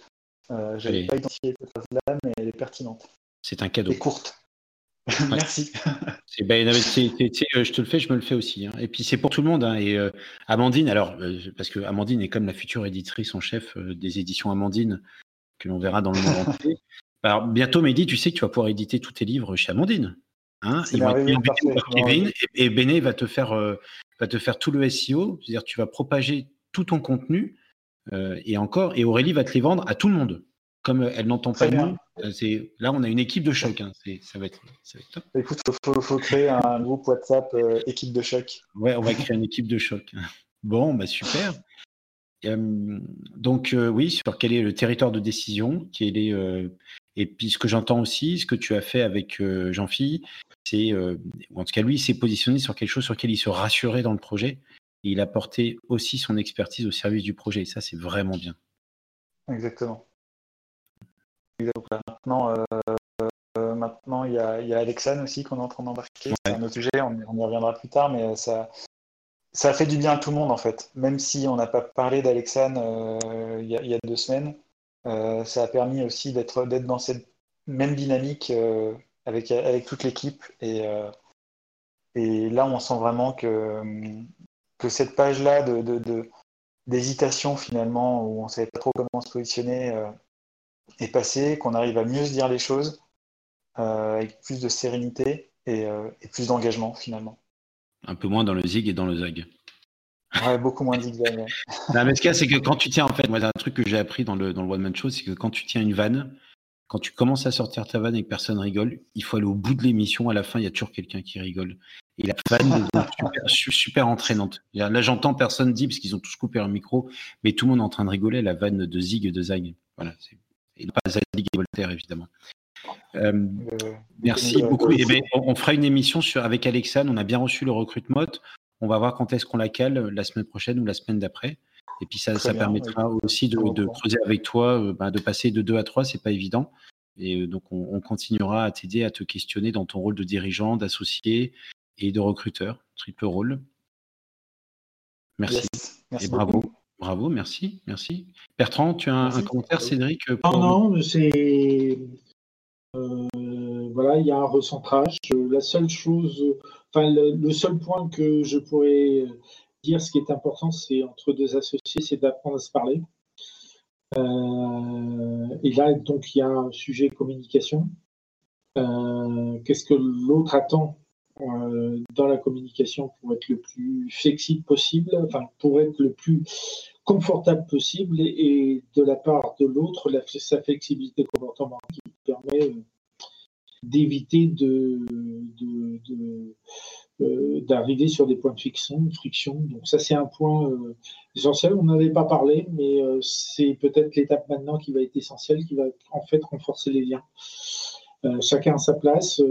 K: Euh, je n'avais pas identifié cette phrase-là, mais elle est pertinente.
A: C'est un cadeau.
K: Et courte. Merci.
A: Ben, euh, je te le fais, je me le fais aussi. Hein. Et puis c'est pour tout le monde. Hein. Et euh, Amandine, alors, parce que Amandine est comme la future éditrice en chef des éditions Amandine, que l'on verra dans le monde entier. Alors, bientôt, Mehdi, tu sais que tu vas pouvoir éditer tous tes livres chez Amandine. Hein Ils vont être et, Béné va te faire, va te faire tout le SEO, c'est-à-dire tu vas propager tout ton contenu euh, et encore, et Aurélie va te les vendre à tout le monde. Comme elle n'entend pas nous, euh, là on a une équipe de choc. Hein. ça, va être,
K: top. Écoute, il faut, créer un groupe WhatsApp euh, équipe de choc.
A: Ouais, on va créer une équipe de choc. Bon, bah super. donc oui, sur quel est le territoire de décision, quel est, et puis ce que j'entends aussi, ce que tu as fait avec Jean-Philippe, c'est, en tout cas lui, il s'est positionné sur quelque chose sur lequel il se rassurait dans le projet il a porté aussi son expertise au service du projet. Et ça, c'est vraiment bien.
K: Exactement. Maintenant, euh, maintenant il y a, il Alexane aussi qu'on est en train d'embarquer. C'est un autre sujet, on, y reviendra plus tard, mais ça, ça a fait du bien à tout le monde en fait. Même si on n'a pas parlé d'Alexane euh, il, y a deux semaines, euh, ça a permis aussi d'être dans cette même dynamique avec, avec toute l'équipe. Et, et là, on sent vraiment que que cette page-là de, d'hésitation finalement, où on ne savait pas trop comment se positionner, euh, est passée, qu'on arrive à mieux se dire les choses, euh, avec plus de sérénité euh, et, plus d'engagement finalement.
A: Un peu moins dans le zig et dans le zag.
K: Ouais, beaucoup moins zigzag. Ouais.
A: mais ce qu'il y a, c'est que quand tu tiens, en fait, moi, un truc que j'ai appris dans le, dans le One Man Show, c'est que quand tu tiens une vanne, quand tu commences à sortir ta vanne et que personne rigole, il faut aller au bout de l'émission. À la fin, il y a toujours quelqu'un qui rigole. Et la vanne est super, super, entraînante. Là, j'entends personne dire, parce qu'ils ont tous coupé leur micro, mais tout le monde est en train de rigoler, la vanne de Zig et de Zag. Voilà. Et pas Zag et Voltaire, évidemment. Euh, euh, merci beaucoup. Eh ben, on, fera une émission sur, avec Alexandre. On a bien reçu le recrutement. On va voir quand est-ce qu'on la cale, la semaine prochaine ou la semaine d'après. Et puis ça, ça permettra aussi de, creuser avec toi, euh, bah, de passer de 2 à 3, c'est pas évident. Et euh, donc on, continuera à t'aider, à te questionner dans ton rôle de dirigeant, d'associé et de recruteur, triple rôle. Merci. et bravo. Bravo, merci, merci. Bertrand, tu as un, commentaire, Cédric
C: Non, non, c'est. Euh, voilà, il y a un recentrage. La seule chose, enfin, le, seul point que je pourrais dire, ce qui est important, c'est entre deux associés, c'est d'apprendre à se parler. Euh, et là, donc, il y a un sujet communication. Euh, qu'est-ce que l'autre attend euh, dans la communication pour être le plus flexible possible, enfin, pour être le plus confortable possible, et, de la part de l'autre, sa flexibilité comportementale qui permet d'éviter de, de, euh, d'arriver sur des points de friction. friction. Donc ça, c'est un point euh, essentiel. On n'avait pas parlé, mais euh, c'est peut-être l'étape maintenant qui va être essentielle, qui va en fait renforcer les liens. chacun a sa place,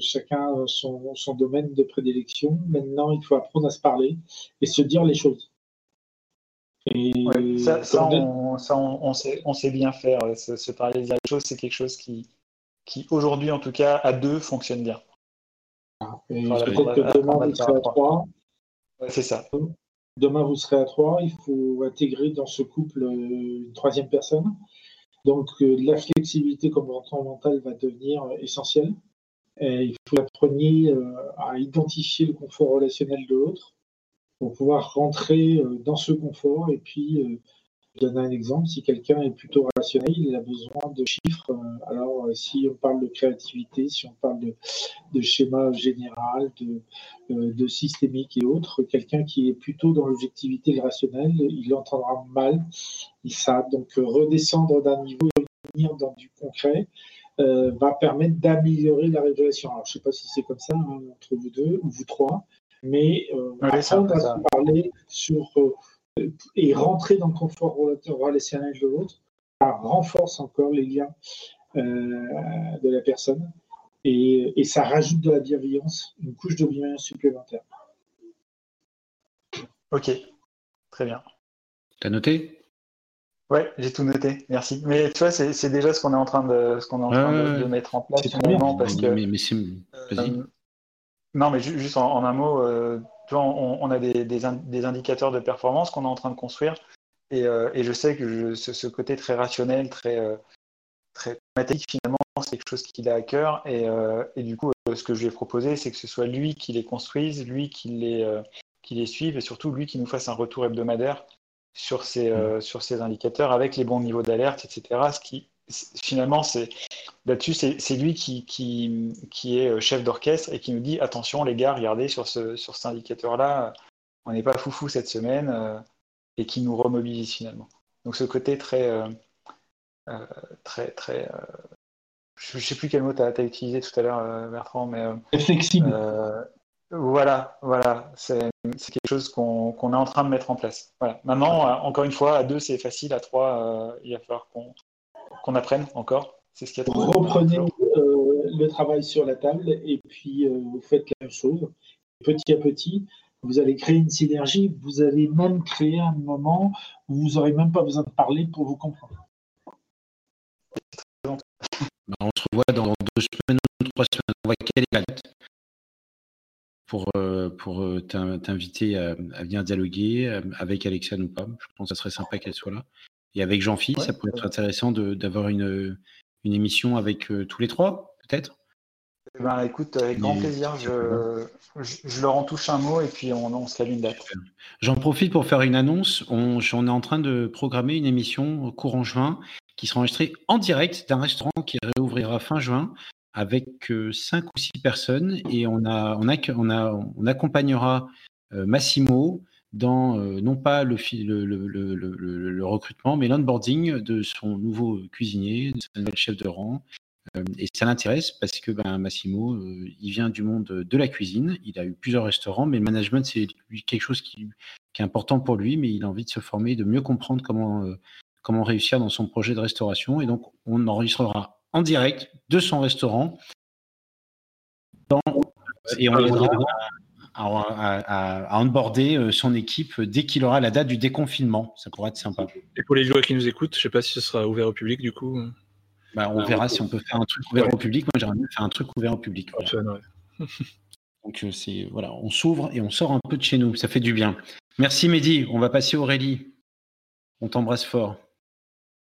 C: chacun a son, son, domaine de prédilection. Maintenant, il faut apprendre à se parler et se dire les choses.
K: Et ça, ça, on, ça on, sait, on, sait, bien faire. Se, se parler, les choses, c'est quelque chose qui, qui aujourd'hui, en tout cas, à deux, fonctionne bien.
C: Peut-être que demain, vous serez à trois.
K: c'est ça.
C: Demain, vous serez à trois. Il faut intégrer dans ce couple euh, une troisième personne. Donc, euh, la flexibilité comportementale va devenir essentielle. Et il faut apprendre euh, à identifier le confort relationnel de l'autre pour pouvoir rentrer dans ce confort et puis je donne un exemple. Si quelqu'un est plutôt rationnel, il a besoin de chiffres. Euh, alors, euh, si on parle de créativité, si on parle de, schéma général, euh, de, systémique et autres, quelqu'un qui est plutôt dans l'objectivité le rationnel, il entendra mal. Il ça donc redescendre d'un niveau et revenir dans du concret. va permettre d'améliorer la révélation. Alors, je ne sais pas si c'est comme ça hein, entre vous deux ou vous trois, mais on va parler sur et rentrer dans le confort relationnel de l'autre, ça renforce encore les liens de la personne et, et, ça rajoute de la bienveillance, une couche de bienveillance supplémentaire.
K: Ok, très bien.
A: T'as noté?
K: Ouais, j'ai tout noté, merci. Mais tu vois, c'est déjà ce qu'on est en train de, ce qu'on est en train de, mettre en place finalement, parce que. Mais, euh, non, mais juste en, un mot, euh, on, a des, des, indicateurs de performance qu'on est en train de construire, et, euh, et je sais que ce, côté très rationnel, très très mathématique finalement, c'est quelque chose qu'il a à cœur, et, et du coup, ce que je lui ai proposé, c'est que ce soit lui qui les construise, lui qui les qui les suive et surtout lui qui nous fasse un retour hebdomadaire sur ces, euh, mm. sur ces indicateurs avec les bons niveaux d'alerte, etc. Ce qui, finalement, c'est là-dessus, c'est lui qui, qui, qui, est euh, chef d'orchestre et qui nous dit attention, les gars, regardez sur, ce, sur cet indicateur-là, on n'est pas foufou cette semaine euh, et qui nous remobilise finalement. Donc, ce côté très, très, très. je ne sais plus quel mot tu as, as, utilisé tout à l'heure, Bertrand, mais.
C: flexible.
K: Voilà, voilà, c'est quelque chose qu'on est en train de mettre en place. Voilà. Maintenant, euh, encore une fois, à deux, c'est facile, à trois, euh, il va falloir qu'on apprenne encore. C'est ce qui
C: Reprenez euh, le travail sur la table et puis vous faites la même chose. Petit à petit, vous allez créer une synergie. Vous allez même créer un moment où vous n'aurez même pas besoin de parler pour vous comprendre.
A: Bah, on se revoit dans deux semaines ou trois semaines. On voit quelle est la date pour, euh, pour euh, t'inviter à, venir dialoguer euh, avec Alexa ou pas. Je pense que ça serait sympa qu'elle soit là. Et avec Jean-Philippe, ça pourrait être intéressant d'avoir une, une émission avec tous les trois, peut-être?
K: Eh ben, écoute, avec grand plaisir, je, je, leur en touche un mot et puis on, on se cale une date.
A: J'en profite pour faire une annonce. On, on, est en train de programmer une émission courant juin qui sera enregistrée en direct d'un restaurant qui réouvrira fin juin avec cinq ou six personnes. Et on, a, on, a, on, a, on accompagnera Massimo dans non pas le, le, le, le recrutement, mais l'onboarding de son nouveau cuisinier, de son nouvel chef de rang. et ça l'intéresse parce que ben, Massimo, il vient du monde de la cuisine. Il a eu plusieurs restaurants, mais le management, c'est quelque chose qui, qui, est important pour lui, mais il a envie de se former, de mieux comprendre comment, comment réussir dans son projet de restauration. Et donc, on enregistrera en direct de son restaurant. et on aidera à, à, onboarder euh, son équipe dès qu'il aura la date du déconfinement. Ça pourrait être sympa.
J: Et pour les joueurs qui nous écoutent, je ne sais pas si ce sera ouvert au public du coup.
A: Bah, on verra si on peut faire un truc ouvert au public. Moi, j'aimerais bien faire un truc ouvert au public. Donc, euh, c'est voilà, on s'ouvre et on sort un peu de chez nous. Ça fait du bien. Merci Mehdi. On va passer Aurélie. On t'embrasse fort.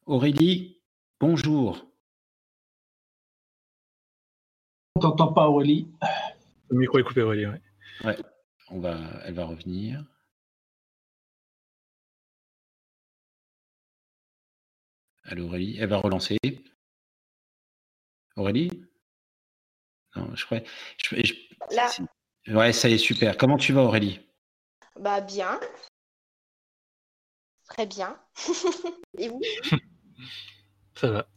A: Aurélie, bonjour.
C: On t'entend pas, Aurélie.
J: Le micro est coupé, Aurélie, ouais.
A: Ouais, on va, elle va revenir. Allô, Aurélie, elle va relancer. Aurélie? Non, je crois.
E: Là.
A: Ouais, ça y est, super. Comment tu vas, Aurélie?
E: Bah, bien. Très bien. Et vous?
J: Ça va.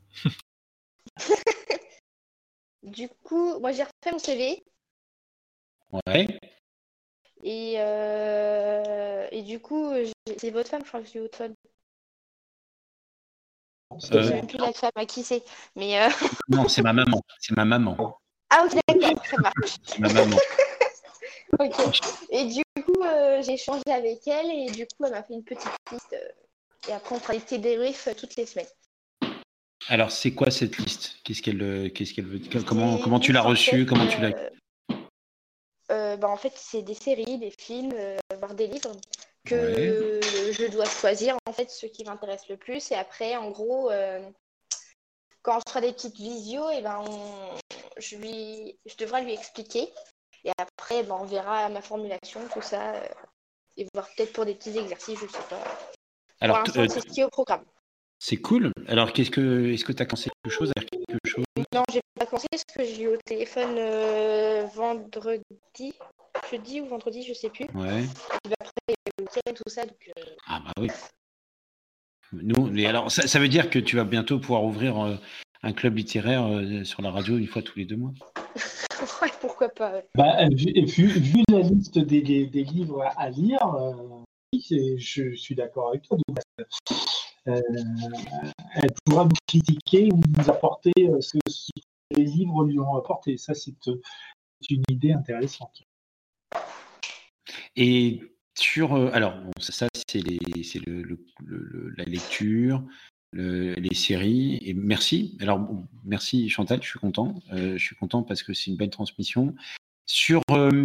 E: Du coup, moi j'ai refait mon CV.
A: Ouais.
E: Et, euh, et du coup, c'est votre femme, je crois que c'est votre femme. Je ne sais même plus la femme à qui c'est. Mais euh,
A: Non, c'est ma maman. C'est ma maman.
E: Ah, ok, d'accord, ça marche.
A: c'est ma maman.
E: ok. Et du coup, euh, j'ai échangé avec elle et du coup, elle m'a fait une petite liste. et après, on fera des débriefs toutes les semaines.
A: Alors, c'est quoi cette liste? Qu'est-ce qu'elle qu'est-ce qu'elle veut Comment, comment tu l'as reçue? Comment tu l'as
E: euh, bah, En fait, c'est des séries, des films, euh, voire des livres que je dois choisir en fait ce qui m'intéresse le plus. Et après, en gros, euh, quand on fera des petites visios, et eh ben je, lui... je devrais lui expliquer. Et après, ben, on verra ma formulation, tout ça. et voir peut-être pour des petits exercices, je ne sais pas. Alors, c'est ce qui est au programme.
A: C'est cool. Alors, qu'est-ce que, est-ce que tu as commencé quelque chose, quelque chose?
E: Non, j'ai pas commencé parce que j'ai eu au téléphone euh, vendredi, jeudi ou vendredi, je sais plus.
A: Ouais.
E: Et après, il y a tout ça. Donc, euh,
A: Ah, bah oui. Nous, alors, ça, veut dire que tu vas bientôt pouvoir ouvrir euh, un club littéraire euh, sur la radio une fois tous les deux mois?
E: ouais, pourquoi pas.
C: Bah, vu, la liste des, livres à, lire, je, suis d'accord avec toi. Elle pourra nous critiquer ou nous apporter ce que les livres lui ont apporté. Ça, c'est une idée intéressante.
A: Et sur, euh, alors, ça, c'est la lecture, les séries. Et merci. Alors, merci Chantal, je suis content. Euh, je suis content parce que c'est une belle transmission. Sur euh,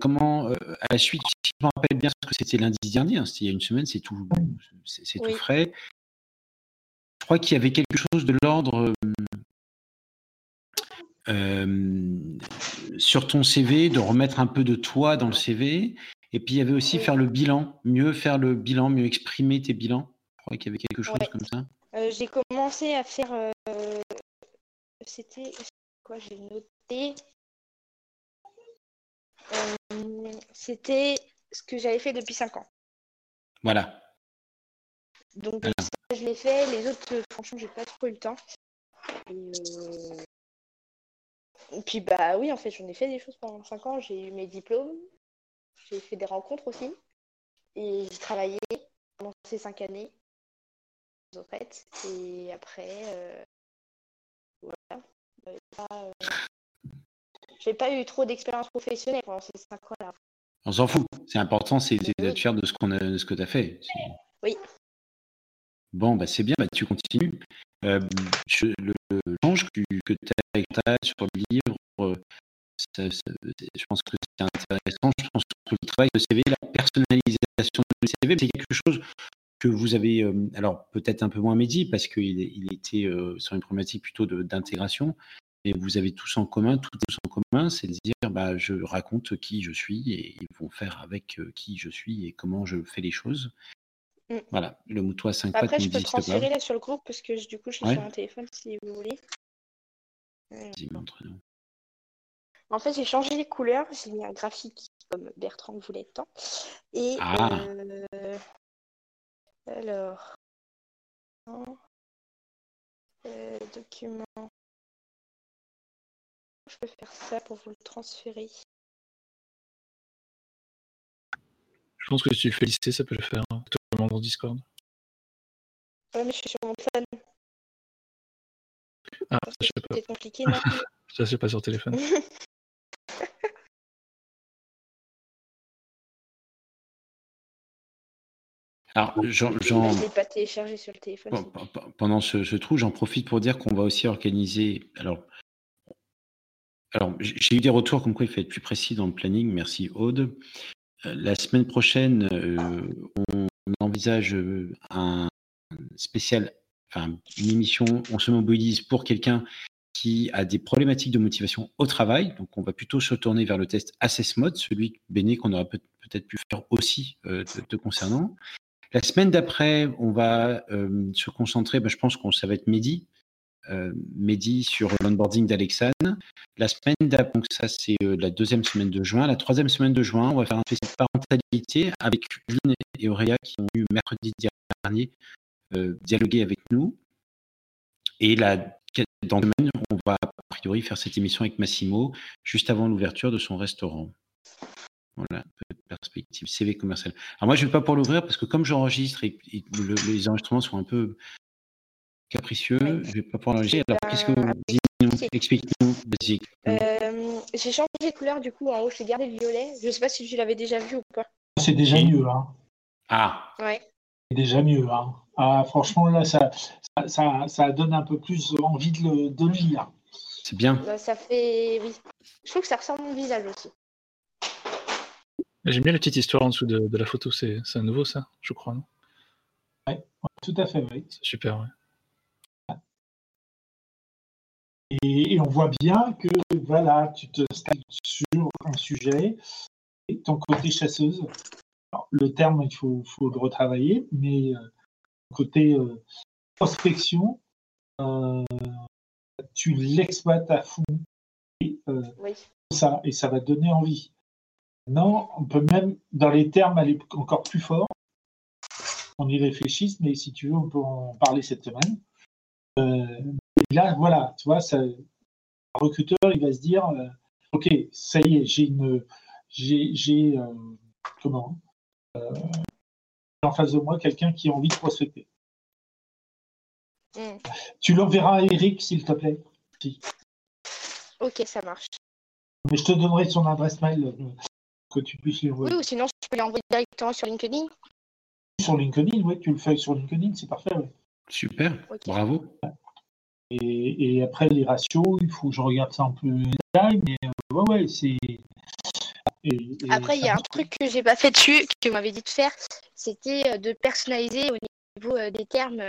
A: comment, à la suite, si je me rappelle bien ce que c'était lundi dernier, hein, c'était il y a une semaine, c'est tout, c'est tout frais. Je crois qu'il y avait quelque chose de l'ordre sur ton CV, de remettre un peu de toi dans le CV. Et puis il y avait aussi faire le bilan, mieux faire le bilan, mieux exprimer tes bilans. Je crois qu'il y avait quelque chose comme ça.
E: Euh, j'ai commencé à faire. Euh, c'était quoi J'ai noté. Euh, c'était ce que j'avais fait depuis 5 ans.
A: Voilà.
E: Donc ça, je l'ai fait. Les autres, franchement, j'ai pas trop eu le temps. Et puis bah oui, en fait, j'en ai fait des choses pendant 5 ans. J'ai eu mes diplômes, j'ai fait des rencontres aussi. Et j'ai travaillé pendant ces 5 années. En fait. Et après, euh, voilà. Euh, J'ai pas eu trop d'expérience professionnelle pendant ces 5 ans-là.
A: On s'en fout. C'est important, c'est d'être fier de ce, qu'on a, de ce que tu as fait.
E: Oui.
A: Bon, bah c'est bien, bah, tu continues. Euh, le change que, que tu as sur le livre, euh, je pense que c'est intéressant. Je pense que le travail de CV, la personnalisation du CV, c'est quelque chose que vous avez, euh, alors peut-être un peu moins médit parce qu'il il était sur une problématique plutôt d'intégration, mais vous avez tous en commun, tous en commun, c'est de dire, bah, je raconte qui je suis et ils vont faire avec qui je suis et comment je fais les choses. Mm. Voilà, le mouton à 5
E: pattes Après, je peux transférer là sur le groupe parce que du coup, je suis sur mon téléphone si vous voulez. En fait, j'ai changé les couleurs. J'ai mis un graphique comme Bertrand voulait tant. Et ah. euh... alors, euh, document. Je peux faire ça pour vous le transférer.
J: Je pense que si tu le fais lister, ça peut le faire. Hein dans Discord
E: Ouais, mais je suis sur mon téléphone.
J: Ah, ça, je sais pas.
E: C'est compliqué, non
J: Ça, c'est pas sur téléphone.
A: Alors, j'en.
E: Je l'ai pas téléchargé sur le téléphone.
A: Pendant ce, ce trou, j'en profite pour dire qu'on va aussi organiser. Alors, alors j'ai eu des retours comme quoi il faut être plus précis dans le planning. Merci Aude. Euh, la semaine prochaine, euh, on envisage euh, un spécial, enfin une émission, on se mobilise pour quelqu'un qui a des problématiques de motivation au travail. Donc, on va plutôt se tourner vers le test Assess Mode, celui Béné qu'on aurait peut-être pu faire aussi te, concernant. La semaine d'après, on va se concentrer, ben, je pense que ça va être Mehdi, euh, Mehdi sur l'onboarding d'Alexane. La semaine d'après, donc ça c'est euh, la deuxième semaine de juin. La troisième semaine de juin, on va faire un spécial parentalité avec Lynn et Auréa qui ont eu mercredi dernier euh, dialoguer avec nous. Et la, dans le semaine, on va a priori faire cette émission avec Massimo juste avant l'ouverture de son restaurant. Voilà, perspective, CV commercial. Alors moi, je ne vais pas pour l'ouvrir parce que comme j'enregistre et, les enregistrements sont un peu capricieux. Je vais pas pouvoir Alors, qu'est-ce que vous dites Explique-nous,
E: euh, J'ai changé de couleur, du coup, en haut, j'ai gardé le violet. Je sais pas si tu l'avais déjà vu ou pas.
C: C'est déjà mieux, hein.
A: Ah.
E: Ouais.
C: C'est déjà mieux, hein. Ah, franchement, là, ça, ça, ça, donne un peu plus envie de le, de lire.
A: C'est bien.
E: Bah, ça fait. Oui. Je trouve que ça ressemble à mon visage aussi.
J: J'aime bien la petite histoire en dessous de, de la photo. C'est un nouveau, ça, je crois, non?
C: Oui, tout à fait, oui.
J: C'est super, ouais.
C: Et, on voit bien que voilà, tu te statues sur un sujet, et ton côté chasseuse. le terme, il faut, faut, le retravailler, mais euh, côté euh, prospection, euh, tu l'exploites à fond. Et, ça, et ça va donner envie. Non, on peut même, dans les termes, aller encore plus fort. On y réfléchisse, mais si tu veux, on peut en parler cette semaine là, voilà, tu vois, ça, un recruteur, il va se dire, euh, ok, ça y est, j'ai une, j'ai, comment, en face de moi quelqu'un qui a envie de prospecter. Mm. Tu l'enverras à Eric, s'il te plaît.
E: Ok, ça marche.
C: Mais je te donnerai son adresse mail euh, que tu puisses lui envoyer.
E: Oui, ou sinon je peux l'envoyer directement sur LinkedIn.
C: Sur LinkedIn, oui, tu le fais sur LinkedIn, c'est parfait.
A: Super, bravo.
C: Et, après les ratios, il faut que je regarde ça un peu détail, mais euh, ouais, ouais, c'est.
E: après, il y a un truc que j'ai pas fait dessus, que vous m'avez dit de faire, c'était euh, de personnaliser au niveau des termes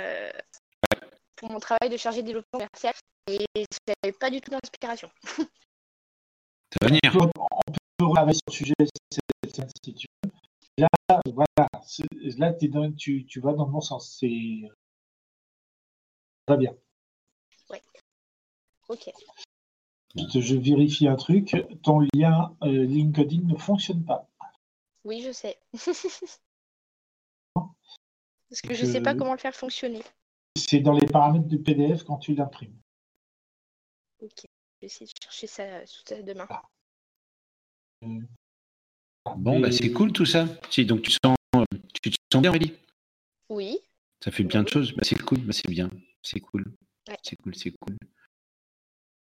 E: pour mon travail de chargé de développement commercial et ça n'avait pas du tout d'inspiration.
A: Ça va venir.
C: On peut regarder sur le sujet si tu veux. Là, voilà, là dans, tu, tu vas dans le bon sens. C'est va bien.
E: Ok.
C: Je, vérifie un truc. Ton lien euh, LinkedIn ne fonctionne pas.
E: Oui, je sais. Parce que je ne sais pas comment le faire fonctionner.
C: C'est dans les paramètres du PDF quand tu l'imprimes.
E: Ok, je vais essayer de chercher ça, ça demain. Ah.
A: Bon, bah, c'est cool tout ça. Si, donc tu sens, tu te sens bien, Aurélie?
E: Oui.
A: Ça fait bien de choses. Bah, c'est cool, bah, c'est bien. C'est cool. C'est cool, c'est cool.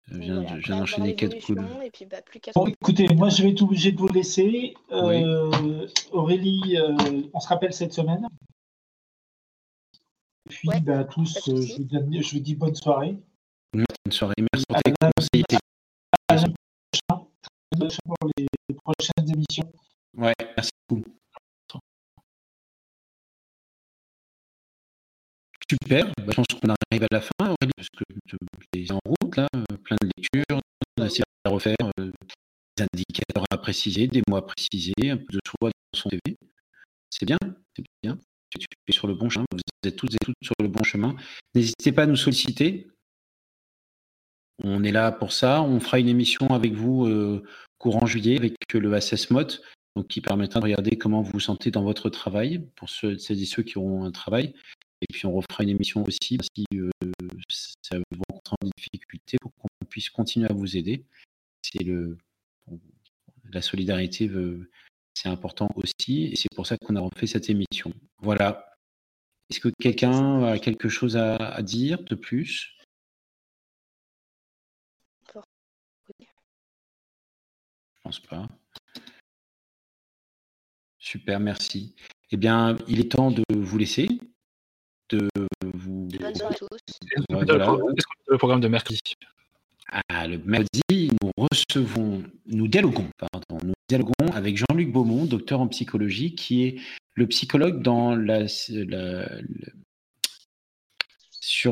A: Je viens, d'enchaîner quatre cool.
E: Bah,
C: bon, écoutez, moi je vais être obligé de vous laisser. Euh, Aurélie, euh, on se rappelle cette semaine. Et puis bah, à tous, euh, je, vous je, vous dis bonne soirée.
A: Bonne soirée, merci pour tes conseils.
C: pour les prochaines émissions.
A: Ouais, merci beaucoup. Super, bah, je pense qu'on arrive à la fin, Parce que en route, là, plein de lectures, on a essayé de refaire euh, des indicateurs à préciser, des mots à préciser, un peu de choix dans son TV. C'est bien, c'est bien tu es sur le bon chemin, vous êtes toutes et toutes sur le bon chemin. N'hésitez pas à nous solliciter. On est là pour ça. On fera une émission avec vous euh, courant juillet avec le Assess donc qui permettra de regarder comment vous vous sentez dans votre travail pour ceux, celles et ceux qui auront un travail. Et puis on refera une émission aussi si euh, ça vous rencontre en difficulté pour qu'on puisse continuer à vous aider. C'est le la solidarité veut, c'est important aussi, et c'est pour ça qu'on a refait cette émission. Voilà. Est-ce que quelqu'un a quelque chose à, dire de plus? Je pense pas. Super, merci. Eh bien, il est temps de vous laisser, de vous.
E: Bonne soirée à
J: tous. Est-ce qu'on a le programme de mercredi?
A: Ah, le mardi, nous recevons, nous dialoguons, pardon, nous dialoguons avec Jean-Luc Beaumont, docteur en psychologie, qui est le psychologue dans la, sur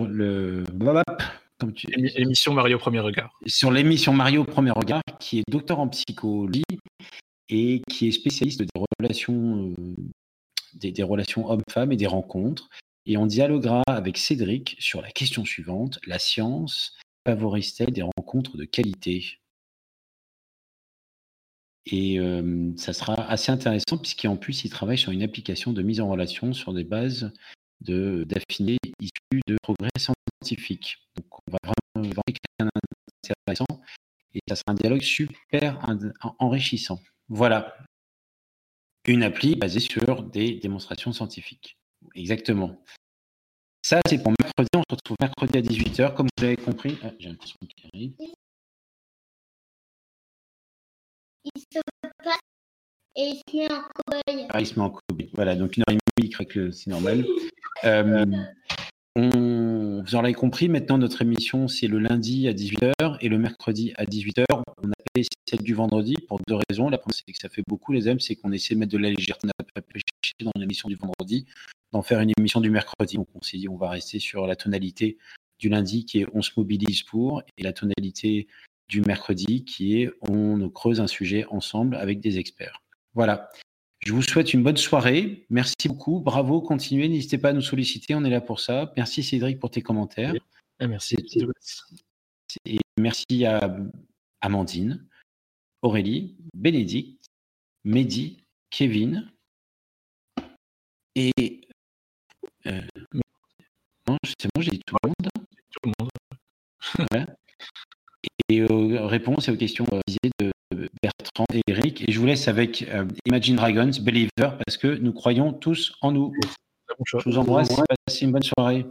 A: le
J: l'émission Mario Premier Regard.
A: Sur l'émission Mario Premier Regard, qui est docteur en psychologie et qui est spécialiste des relations, euh, des, des relations hommes-femmes et des rencontres. Et on dialoguera avec Cédric sur la question suivante la science favorise-t-elle des rencontres de qualité? Et ça sera assez intéressant puisqu'en plus, il travaille sur une application de mise en relation sur des bases d'affinés issues de progrès scientifiques. Donc on va vraiment voir quelqu'un intéressant et ça sera un dialogue super enrichissant. Voilà. Une appli basée sur des démonstrations scientifiques. Exactement. Ça, c'est pour mercredi. On se retrouve mercredi à 18h, comme vous l'avez compris. Ah, j'ai l'impression qu'il arrive.
L: Il se passe et il se met en cobaye.
A: Ah, il se met en cobaye. Voilà, donc une heure et demie, il craque que c'est normal. Euh, on, vous en avez compris, maintenant notre émission c'est le lundi à 18h et le mercredi à 18h. On a fait celle du vendredi pour deux raisons. La première c'est que ça fait beaucoup les amis, c'est qu'on essaie de mettre de la légèreté. On a pêché dans l'émission du vendredi d'en faire une émission du mercredi. Donc on s'est dit on va rester sur la tonalité du lundi qui est on se mobilise pour et la tonalité du mercredi qui est on creuse un sujet ensemble avec des experts. Voilà. Je vous souhaite une bonne soirée. Merci beaucoup. Bravo. Continuez. N'hésitez pas à nous solliciter. On est là pour ça. Merci Cédric pour tes commentaires.
J: Merci.
A: Et merci à Amandine, Aurélie, Bénédicte, Mehdi, Kevin et euh, non, c'est bon, j'ai dit tout le monde.
J: Tout le monde.
A: Et aux réponses et aux questions de Bertrand et Eric. Et je vous laisse avec Imagine Dragons, Believer, parce que nous croyons tous en nous. Je vous embrasse, passez une bonne soirée.